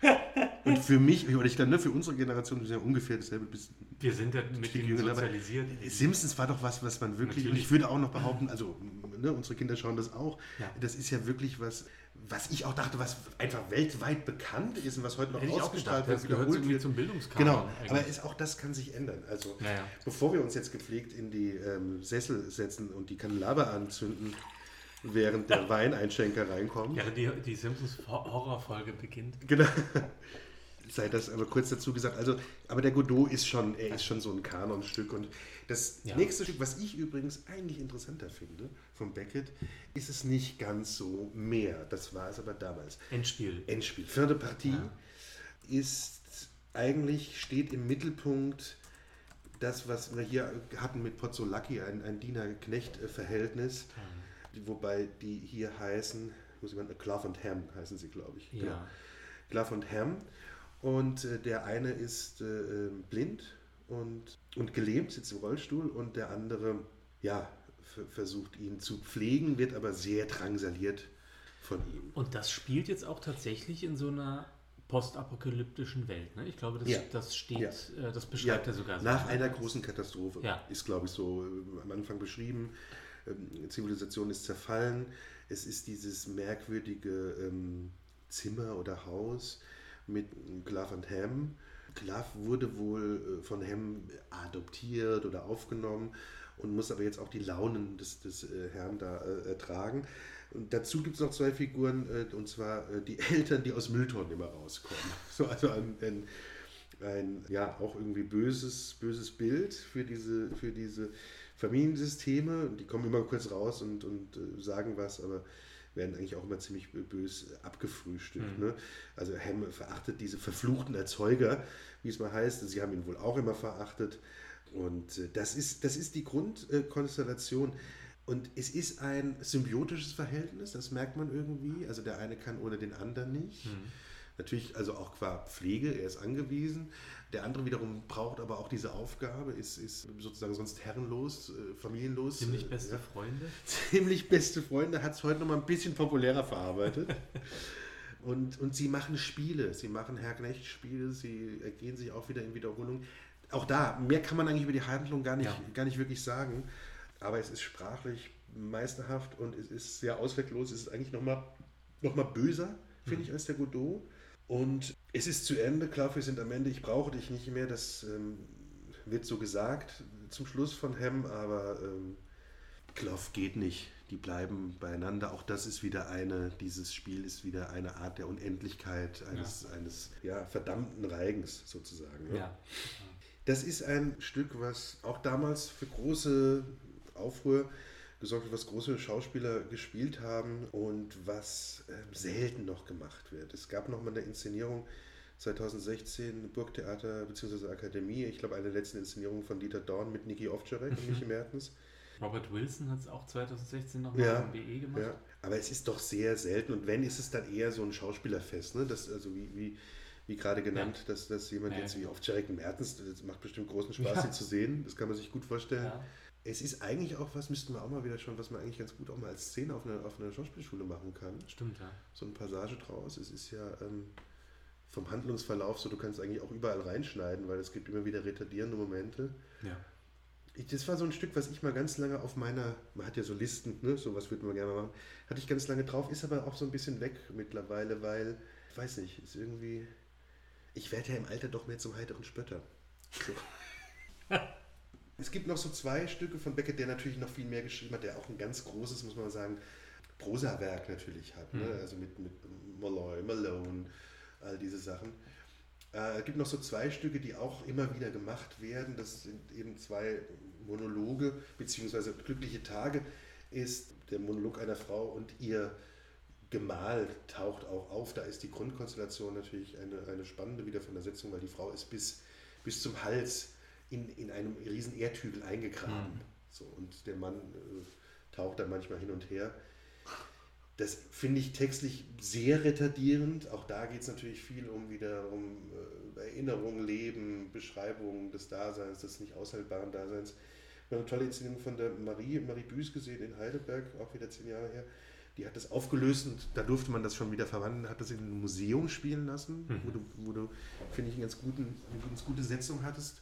Und für mich, oder ich glaube, ne, für unsere Generation ist ja ungefähr dasselbe. Bis, Wir sind ja mit denen sozialisiert. Simpsons war doch was, was man wirklich, Natürlich. und ich würde auch noch behaupten, also ne, unsere Kinder schauen das auch, ja. das ist ja wirklich was, was ich auch dachte, was einfach weltweit bekannt ist und was heute noch Hätte ausgestrahlt wird, wiederholt wird. zum Bildungskanon. Genau, eigentlich. aber ist, auch das kann sich ändern. Also naja. bevor wir uns jetzt gepflegt in die ähm, Sessel setzen und die Kandelaber anzünden, während der Weineinschenker reinkommt. Ja, die, die Simpsons Horrorfolge beginnt. Genau. Sei das aber kurz dazu gesagt. Also, aber der Godot ist schon, er ist schon so ein Kanonstück und das ja. nächste Stück, was ich übrigens eigentlich interessanter finde, von Beckett, ist es nicht ganz so mehr. Das war es aber damals. Endspiel. Endspiel. Vierte Partie ja. ist eigentlich, steht im Mittelpunkt das, was wir hier hatten mit Pozzolacchi, ein, ein Diener-Knecht-Verhältnis, mhm. wobei die hier heißen, muss ich mal, Clough und Ham heißen sie, glaube ich. Ja. Genau. Clough und Ham. Und äh, der eine ist äh, ähm, blind und, und gelähmt, sitzt im Rollstuhl und der andere, ja, versucht ihn zu pflegen, wird aber sehr drangsaliert von ihm. Und das spielt jetzt auch tatsächlich in so einer postapokalyptischen Welt. Ne? Ich glaube, das, ja. das steht, ja. äh, das beschreibt ja. er sogar. So. Nach einer großen Katastrophe ist, glaube ich, so äh, am Anfang beschrieben. Ähm, Zivilisation ist zerfallen. Es ist dieses merkwürdige ähm, Zimmer oder Haus mit Glove und Ham Klaff wurde wohl äh, von Hem adoptiert oder aufgenommen und muss aber jetzt auch die Launen des, des äh, Herrn da äh, ertragen. Und dazu gibt es noch zwei Figuren, äh, und zwar äh, die Eltern, die aus Mülltonnen immer rauskommen. So, also ein, ein, ein, ja, auch irgendwie böses, böses Bild für diese, für diese Familiensysteme. Die kommen immer kurz raus und, und äh, sagen was, aber werden eigentlich auch immer ziemlich bös abgefrühstückt. Mhm. Ne? Also Ham verachtet diese verfluchten Erzeuger, wie es mal heißt. Sie haben ihn wohl auch immer verachtet. Und äh, das ist, das ist die Grundkonstellation. Und es ist ein symbiotisches Verhältnis, das merkt man irgendwie. Also der eine kann ohne den anderen nicht. Mhm. Natürlich also auch qua Pflege, er ist angewiesen. Der andere wiederum braucht aber auch diese Aufgabe, ist, ist sozusagen sonst herrenlos, äh, familienlos. Ziemlich beste äh, Freunde. Ziemlich beste Freunde, hat es heute noch mal ein bisschen populärer verarbeitet. und, und sie machen Spiele, sie machen Herr Knecht-Spiele, sie ergehen sich auch wieder in Wiederholung. Auch da, mehr kann man eigentlich über die Handlung gar nicht, ja. gar nicht wirklich sagen. Aber es ist sprachlich meisterhaft und es ist sehr ausweglos. Es ist eigentlich noch mal, noch mal böser, finde mhm. ich, als der Godot. Und es ist zu Ende, klar, wir sind am Ende, ich brauche dich nicht mehr, das ähm, wird so gesagt zum Schluss von Hem, aber ähm, Clough geht nicht. Die bleiben beieinander. Auch das ist wieder eine, dieses Spiel ist wieder eine Art der Unendlichkeit eines, ja. eines ja, verdammten Reigens sozusagen. Ja. ja. Das ist ein Stück, was auch damals für große Aufruhr gesorgt hat, was große Schauspieler gespielt haben und was äh, selten noch gemacht wird. Es gab noch mal eine Inszenierung 2016 Burgtheater bzw. Akademie. Ich glaube, eine der letzten Inszenierungen von Dieter Dorn mit Niki Ovtcharek und Michi Mertens. Robert Wilson hat es auch 2016 nochmal ja, im BE gemacht. Ja. Aber es ist doch sehr selten und wenn, ist es dann eher so ein Schauspielerfest. Ne? Das, also wie, wie, wie gerade genannt, ja. dass, dass jemand ja, jetzt wie Ovtcharek Mertens, das macht bestimmt großen Spaß, ihn zu sehen. Das kann man sich gut vorstellen. Es ist eigentlich auch was, müssten wir auch mal wieder schon, was man eigentlich ganz gut auch mal als Szene auf einer, auf einer Schauspielschule machen kann. Stimmt, ja. So eine Passage draus. Es ist ja... Ähm, vom Handlungsverlauf so, du kannst eigentlich auch überall reinschneiden, weil es gibt immer wieder retardierende Momente. Ja. Ich, das war so ein Stück, was ich mal ganz lange auf meiner, man hat ja so Listen, ne, sowas würde man gerne machen, hatte ich ganz lange drauf, ist aber auch so ein bisschen weg mittlerweile, weil, ich weiß nicht, ist irgendwie, ich werde ja im Alter doch mehr zum heiteren Spötter. So. es gibt noch so zwei Stücke von Beckett, der natürlich noch viel mehr geschrieben hat, der auch ein ganz großes, muss man sagen, Prosawerk natürlich hat. Ne? Mhm. Also mit, mit Molloy, Malone, all diese Sachen. Äh, es gibt noch so zwei Stücke, die auch immer wieder gemacht werden. Das sind eben zwei Monologe, beziehungsweise Glückliche Tage ist der Monolog einer Frau und ihr Gemahl taucht auch auf. Da ist die Grundkonstellation natürlich eine, eine spannende wieder von der Setzung, weil die Frau ist bis, bis zum Hals in, in einem riesen Erdhügel eingegraben. Mhm. So, und der Mann äh, taucht dann manchmal hin und her. Das finde ich textlich sehr retardierend. Auch da geht es natürlich viel um wiederum äh, Erinnerung, Leben, Beschreibung des Daseins, des nicht aushaltbaren Daseins. Wir haben eine tolle Inszenierung von der Marie, Marie Büß gesehen in Heidelberg, auch wieder zehn Jahre her. Die hat das aufgelöst und da durfte man das schon wieder verwandeln, hat das in einem Museum spielen lassen, mhm. wo du, wo du finde ich, eine ganz, guten, eine ganz gute Setzung hattest.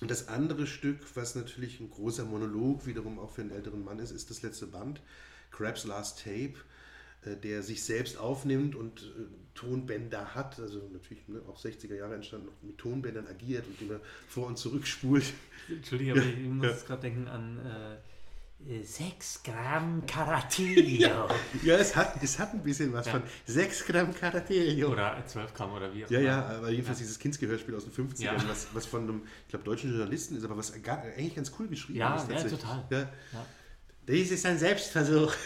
Und das andere Stück, was natürlich ein großer Monolog wiederum auch für einen älteren Mann ist, ist das letzte Band, Crab's Last Tape äh, der sich selbst aufnimmt und äh, Tonbänder hat, also natürlich ne, auch 60er Jahre entstanden, mit Tonbändern agiert und immer vor und zurück spult. Entschuldigung, aber ich muss ja. gerade denken an äh, 6 Gramm Karatillo. ja, es hat, es hat ein bisschen was ja. von 6 Gramm Karatillo. Oder 12 Gramm oder wie auch immer. Ja, ja, aber jedenfalls ja. dieses Kindsgehörspiel aus den 50ern, ja. was, was von einem, ich glaube, deutschen Journalisten ist, aber was gar, eigentlich ganz cool geschrieben ja, ist. Ja, total. Ja. Das ist ein Selbstversuch.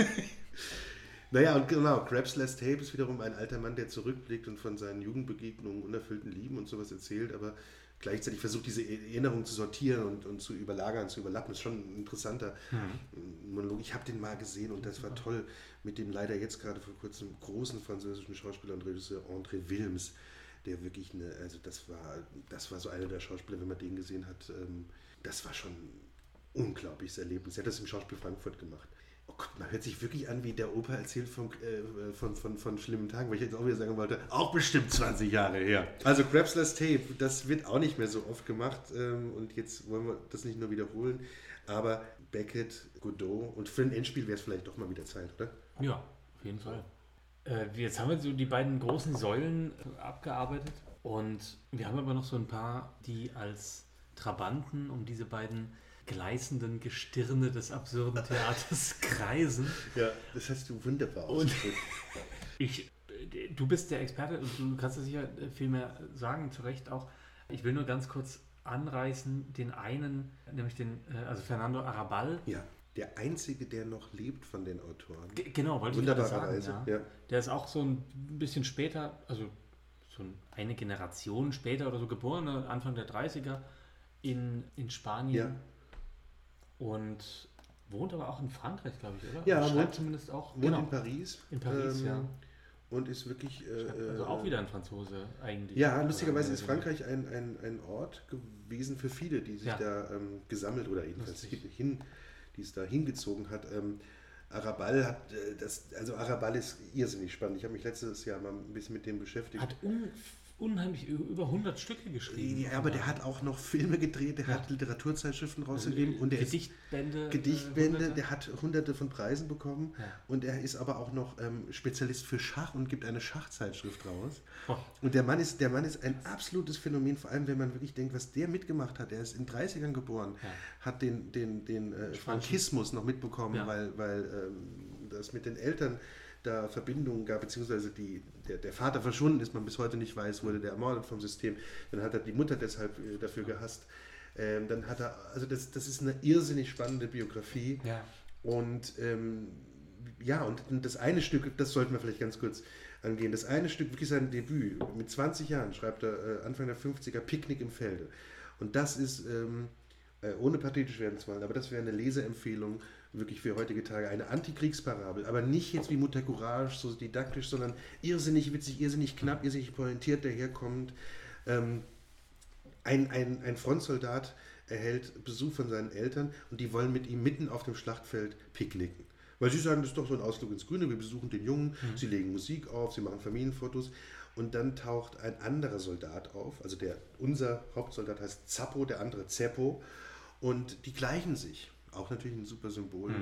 Naja, und genau, Krabs Last Tape ist wiederum ein alter Mann, der zurückblickt und von seinen Jugendbegegnungen, unerfüllten Lieben und sowas erzählt, aber gleichzeitig versucht, diese Erinnerungen zu sortieren und, und zu überlagern, zu überlappen. Das ist schon ein interessanter mhm. Monolog. Ich habe den mal gesehen und das war toll mit dem leider jetzt gerade vor kurzem großen französischen Schauspieler und Regisseur André Wilms, der wirklich eine, also das war, das war so einer der Schauspieler, wenn man den gesehen hat, ähm, das war schon ein unglaubliches Erlebnis. Er hat das im Schauspiel Frankfurt gemacht. Oh Gott, man hört sich wirklich an, wie der Opa erzählt von, äh, von, von, von schlimmen Tagen, weil ich jetzt auch wieder sagen wollte, auch bestimmt 20 Jahre her. Also Crapsless Tape, das wird auch nicht mehr so oft gemacht ähm, und jetzt wollen wir das nicht nur wiederholen, aber Beckett, Godot und für ein Endspiel wäre es vielleicht doch mal wieder Zeit, oder? Ja, auf jeden Fall. Äh, jetzt haben wir so die beiden großen Säulen abgearbeitet und wir haben aber noch so ein paar, die als Trabanten um diese beiden gleißenden Gestirne des absurden Theaters kreisen. Ja, das hast du wunderbar ausgedrückt. ich, du bist der Experte und du kannst es sicher viel mehr sagen, zu Recht auch. Ich will nur ganz kurz anreißen, den einen, nämlich den, äh, also Fernando Arabal. Ja, der einzige, der noch lebt von den Autoren. G genau, wollte ich gerade sagen. Ja. ja. Der ist auch so ein bisschen später, also so eine Generation später oder so geboren, Anfang der 30er in, in Spanien. Ja und wohnt aber auch in Frankreich, glaube ich, oder? Ja, schreibt wohnt, zumindest auch. Wohnt genau. in Paris. In Paris, ähm, ja. Und ist wirklich. Äh, also auch wieder ein Franzose eigentlich. Ja, lustigerweise ist Frankreich ein, ein, ein Ort gewesen für viele, die sich ja. da ähm, gesammelt oder jedenfalls hin, die es da hingezogen hat. Ähm, Arabal hat äh, das, also Arabal ist irrsinnig spannend. Ich habe mich letztes Jahr mal ein bisschen mit dem beschäftigt. Hat unheimlich über 100 Stücke geschrieben. Ja, aber der hat auch noch Filme gedreht, der ja. hat Literaturzeitschriften rausgegeben und der Gedichtbände. Ist Gedichtbände, äh, der hat hunderte von Preisen bekommen ja. und er ist aber auch noch ähm, Spezialist für Schach und gibt eine Schachzeitschrift raus. Oh. Und der Mann, ist, der Mann ist ein absolutes Phänomen, vor allem wenn man wirklich denkt, was der mitgemacht hat. Er ist in 30ern geboren, ja. hat den, den, den äh, Frankismus noch mitbekommen, weil, weil ähm, das mit den Eltern da Verbindungen gab, beziehungsweise die, der, der, Vater verschwunden ist, man bis heute nicht weiß, wurde der ermordet vom System. Dann hat er die Mutter deshalb äh, dafür gehasst. Ähm, dann hat er, also das, das ist eine irrsinnig spannende Biografie. Ja. Und ähm, ja, und das eine Stück, das sollten wir vielleicht ganz kurz angehen. Das eine Stück, wirklich sein Debüt, mit 20 Jahren schreibt er äh, Anfang der 50er Picknick im Felde. Und das ist, ähm, äh, ohne pathetisch werden zu wollen, aber das wäre eine Leseempfehlung wirklich für heutige Tage eine Antikriegsparabel, aber nicht jetzt wie Mutter Courage, so didaktisch, sondern irrsinnig witzig, irrsinnig knapp, irrsinnig pointiert daherkommt. Ähm, ein, ein, ein Frontsoldat erhält Besuch von seinen Eltern und die wollen mit ihm mitten auf dem Schlachtfeld picknicken. Weil sie sagen, das ist doch so ein Ausflug ins Grüne, wir besuchen den Jungen, mhm. sie legen Musik auf, sie machen Familienfotos und dann taucht ein anderer Soldat auf, also der, unser Hauptsoldat heißt Zappo, der andere Zeppo und die gleichen sich auch natürlich ein super Symbol. Mhm.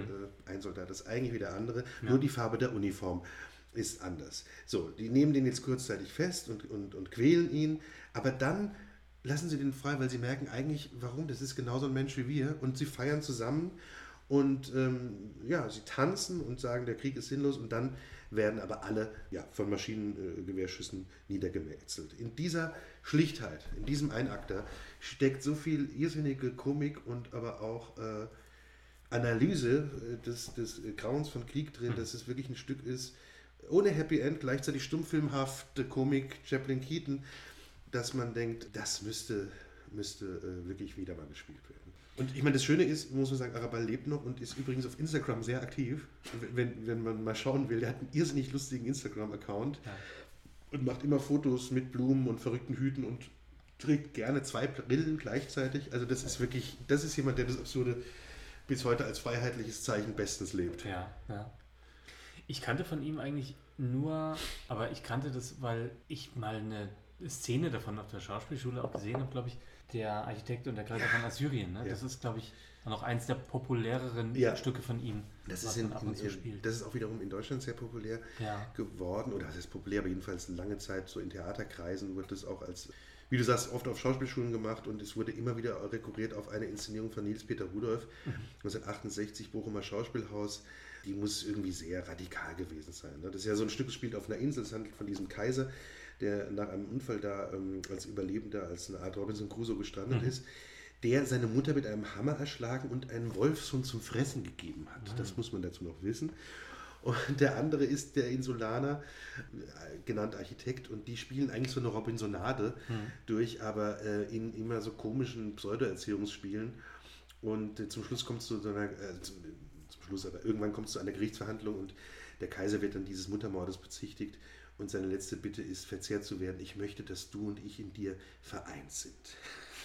Äh, ein Soldat ist eigentlich wie der andere, ja. nur die Farbe der Uniform ist anders. So, die nehmen den jetzt kurzzeitig fest und, und, und quälen ihn, aber dann lassen sie den frei, weil sie merken eigentlich, warum, das ist genauso ein Mensch wie wir und sie feiern zusammen und ähm, ja, sie tanzen und sagen, der Krieg ist sinnlos und dann werden aber alle ja, von Maschinengewehrschüssen niedergemetzelt. In dieser Schlichtheit, in diesem Einakter steckt so viel irrsinnige Komik und aber auch äh, Analyse äh, des, des Grauens von Krieg drin, dass es wirklich ein Stück ist, ohne Happy End, gleichzeitig stummfilmhafte Komik, Chaplin Keaton, dass man denkt, das müsste, müsste äh, wirklich wieder mal gespielt werden. Und ich meine, das Schöne ist, muss man sagen, Arabal lebt noch und ist übrigens auf Instagram sehr aktiv. Wenn, wenn man mal schauen will, der hat einen irrsinnig lustigen Instagram-Account ja. und macht immer Fotos mit Blumen und verrückten Hüten und trägt gerne zwei Brillen gleichzeitig. Also das ist wirklich, das ist jemand, der das absurde bis heute als freiheitliches Zeichen bestens lebt. Ja, ja. Ich kannte von ihm eigentlich nur, aber ich kannte das, weil ich mal eine Szene davon auf der Schauspielschule auch gesehen habe, glaube ich, der Architekt und der Kaiser von Assyrien. Ne? Ja. Das ist, glaube ich, noch eins der populäreren ja. Stücke von ihm. Das ist, in, in, das ist auch wiederum in Deutschland sehr populär ja. geworden, oder das ist populär, aber jedenfalls lange Zeit so in Theaterkreisen wird das auch als wie du sagst, oft auf Schauspielschulen gemacht und es wurde immer wieder rekurriert auf eine Inszenierung von Nils Peter Rudolph, mhm. 1968 Bochumer Schauspielhaus. Die muss irgendwie sehr radikal gewesen sein. Ne? Das ist ja so ein Stück, das spielt auf einer Insel, es handelt von diesem Kaiser, der nach einem Unfall da ähm, als Überlebender, als eine Art Robinson Crusoe gestrandet mhm. ist der seine Mutter mit einem Hammer erschlagen und einen Wolfshund zum Fressen gegeben hat. Mhm. Das muss man dazu noch wissen. Und der andere ist der Insulaner, äh, genannt Architekt, und die spielen eigentlich so eine Robinsonade mhm. durch, aber äh, in immer so komischen Pseudo-Erziehungsspielen. Und äh, zum Schluss kommt es zu so einer, äh, zum, zum, Schluss, aber irgendwann kommt es zu einer Gerichtsverhandlung und der Kaiser wird dann dieses Muttermordes bezichtigt und seine letzte Bitte ist, verzehrt zu werden. Ich möchte, dass du und ich in dir vereint sind.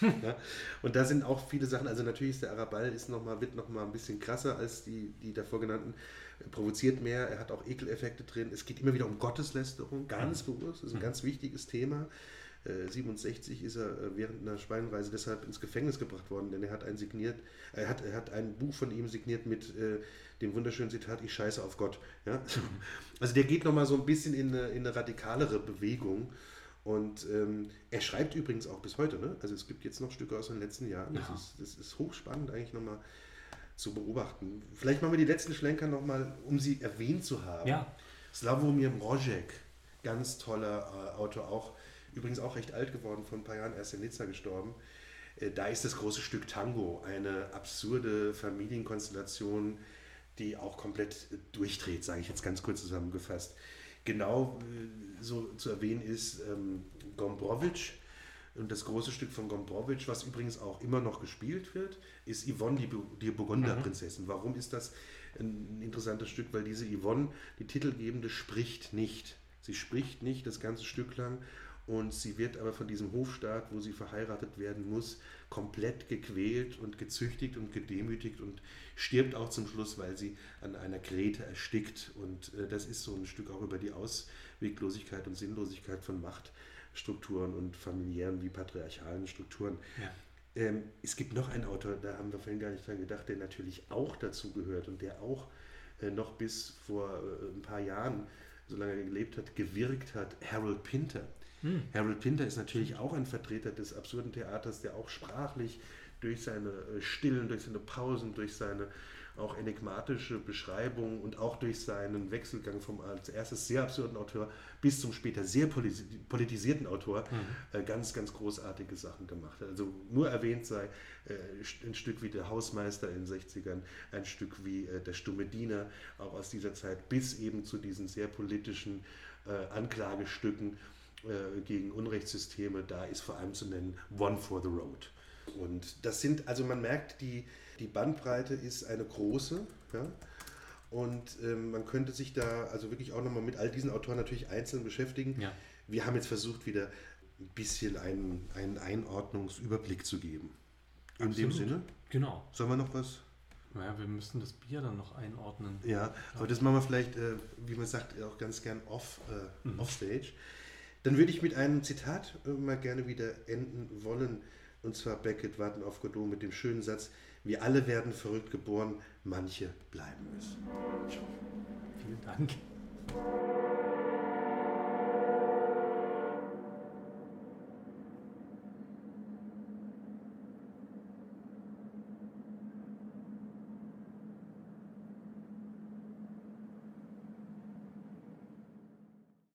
ja? Und da sind auch viele Sachen, also natürlich ist der Arabal ist noch mal, wird noch mal ein bisschen krasser als die, die davor genannten, provoziert mehr, er hat auch Ekeleffekte drin. Es geht immer wieder um Gotteslästerung, ganz bewusst, das ist ein ganz wichtiges Thema. 67 äh, ist er äh, während einer Schweinreise deshalb ins Gefängnis gebracht worden, denn er hat ein signiert, er hat, er hat ein Buch von ihm signiert mit äh, dem wunderschönen Zitat, ich scheiße auf Gott. Ja? Also der geht nochmal so ein bisschen in eine, in eine radikalere Bewegung. Und ähm, er schreibt übrigens auch bis heute, ne? Also es gibt jetzt noch Stücke aus den letzten Jahren. Das, ja. ist, das ist hochspannend eigentlich nochmal zu beobachten. Vielleicht machen wir die letzten Schlenker nochmal, um sie erwähnt zu haben. Ja. Slavomir Mrozek, ganz toller äh, Autor, auch übrigens auch recht alt geworden, vor ein paar Jahren erst in Nizza gestorben. Äh, da ist das große Stück Tango, eine absurde Familienkonstellation, die auch komplett durchdreht, sage ich jetzt ganz kurz zusammengefasst. Genau äh, so zu erwähnen ist ähm, Gombrowicz, und das große Stück von Gombrowicz, was übrigens auch immer noch gespielt wird, ist Yvonne, die, die Burgunderprinzessin. Mhm. Warum ist das ein interessantes Stück? Weil diese Yvonne, die Titelgebende, spricht nicht. Sie spricht nicht das ganze Stück lang und sie wird aber von diesem Hofstaat, wo sie verheiratet werden muss, komplett gequält und gezüchtigt und gedemütigt und stirbt auch zum Schluss, weil sie an einer Grete erstickt. Und äh, das ist so ein Stück auch über die Ausweglosigkeit und Sinnlosigkeit von Macht Strukturen und familiären wie patriarchalen Strukturen. Ja. Ähm, es gibt noch einen Autor, da haben wir vorhin gar nicht dran gedacht, der natürlich auch dazu gehört und der auch äh, noch bis vor äh, ein paar Jahren, solange er gelebt hat, gewirkt hat, Harold Pinter. Hm. Harold Pinter ist natürlich auch ein Vertreter des absurden Theaters, der auch sprachlich durch seine äh, Stillen, durch seine Pausen, durch seine auch enigmatische Beschreibung und auch durch seinen Wechselgang vom als erstes sehr absurden Autor bis zum später sehr politisierten Autor mhm. äh, ganz, ganz großartige Sachen gemacht hat. Also nur erwähnt sei äh, ein Stück wie Der Hausmeister in den 60ern, ein Stück wie äh, Der stumme Diener, auch aus dieser Zeit, bis eben zu diesen sehr politischen Anklagestücken gegen Unrechtssysteme. Da ist vor allem zu nennen One for the Road. Und das sind, also man merkt, die, die Bandbreite ist eine große. Ja? Und ähm, man könnte sich da also wirklich auch nochmal mit all diesen Autoren natürlich einzeln beschäftigen. Ja. Wir haben jetzt versucht, wieder ein bisschen einen, einen Einordnungsüberblick zu geben. In Absolut. dem Sinne. Genau. Sollen wir noch was? Naja, wir müssen das Bier dann noch einordnen. Ja, aber das machen wir vielleicht, äh, wie man sagt, auch ganz gern off, äh, Mhm. offstage. Dann würde ich mit einem Zitat äh, mal gerne wieder enden wollen. Und zwar Beckett warten auf Godot mit dem schönen Satz, wir alle werden verrückt geboren, manche bleiben es. Vielen Dank.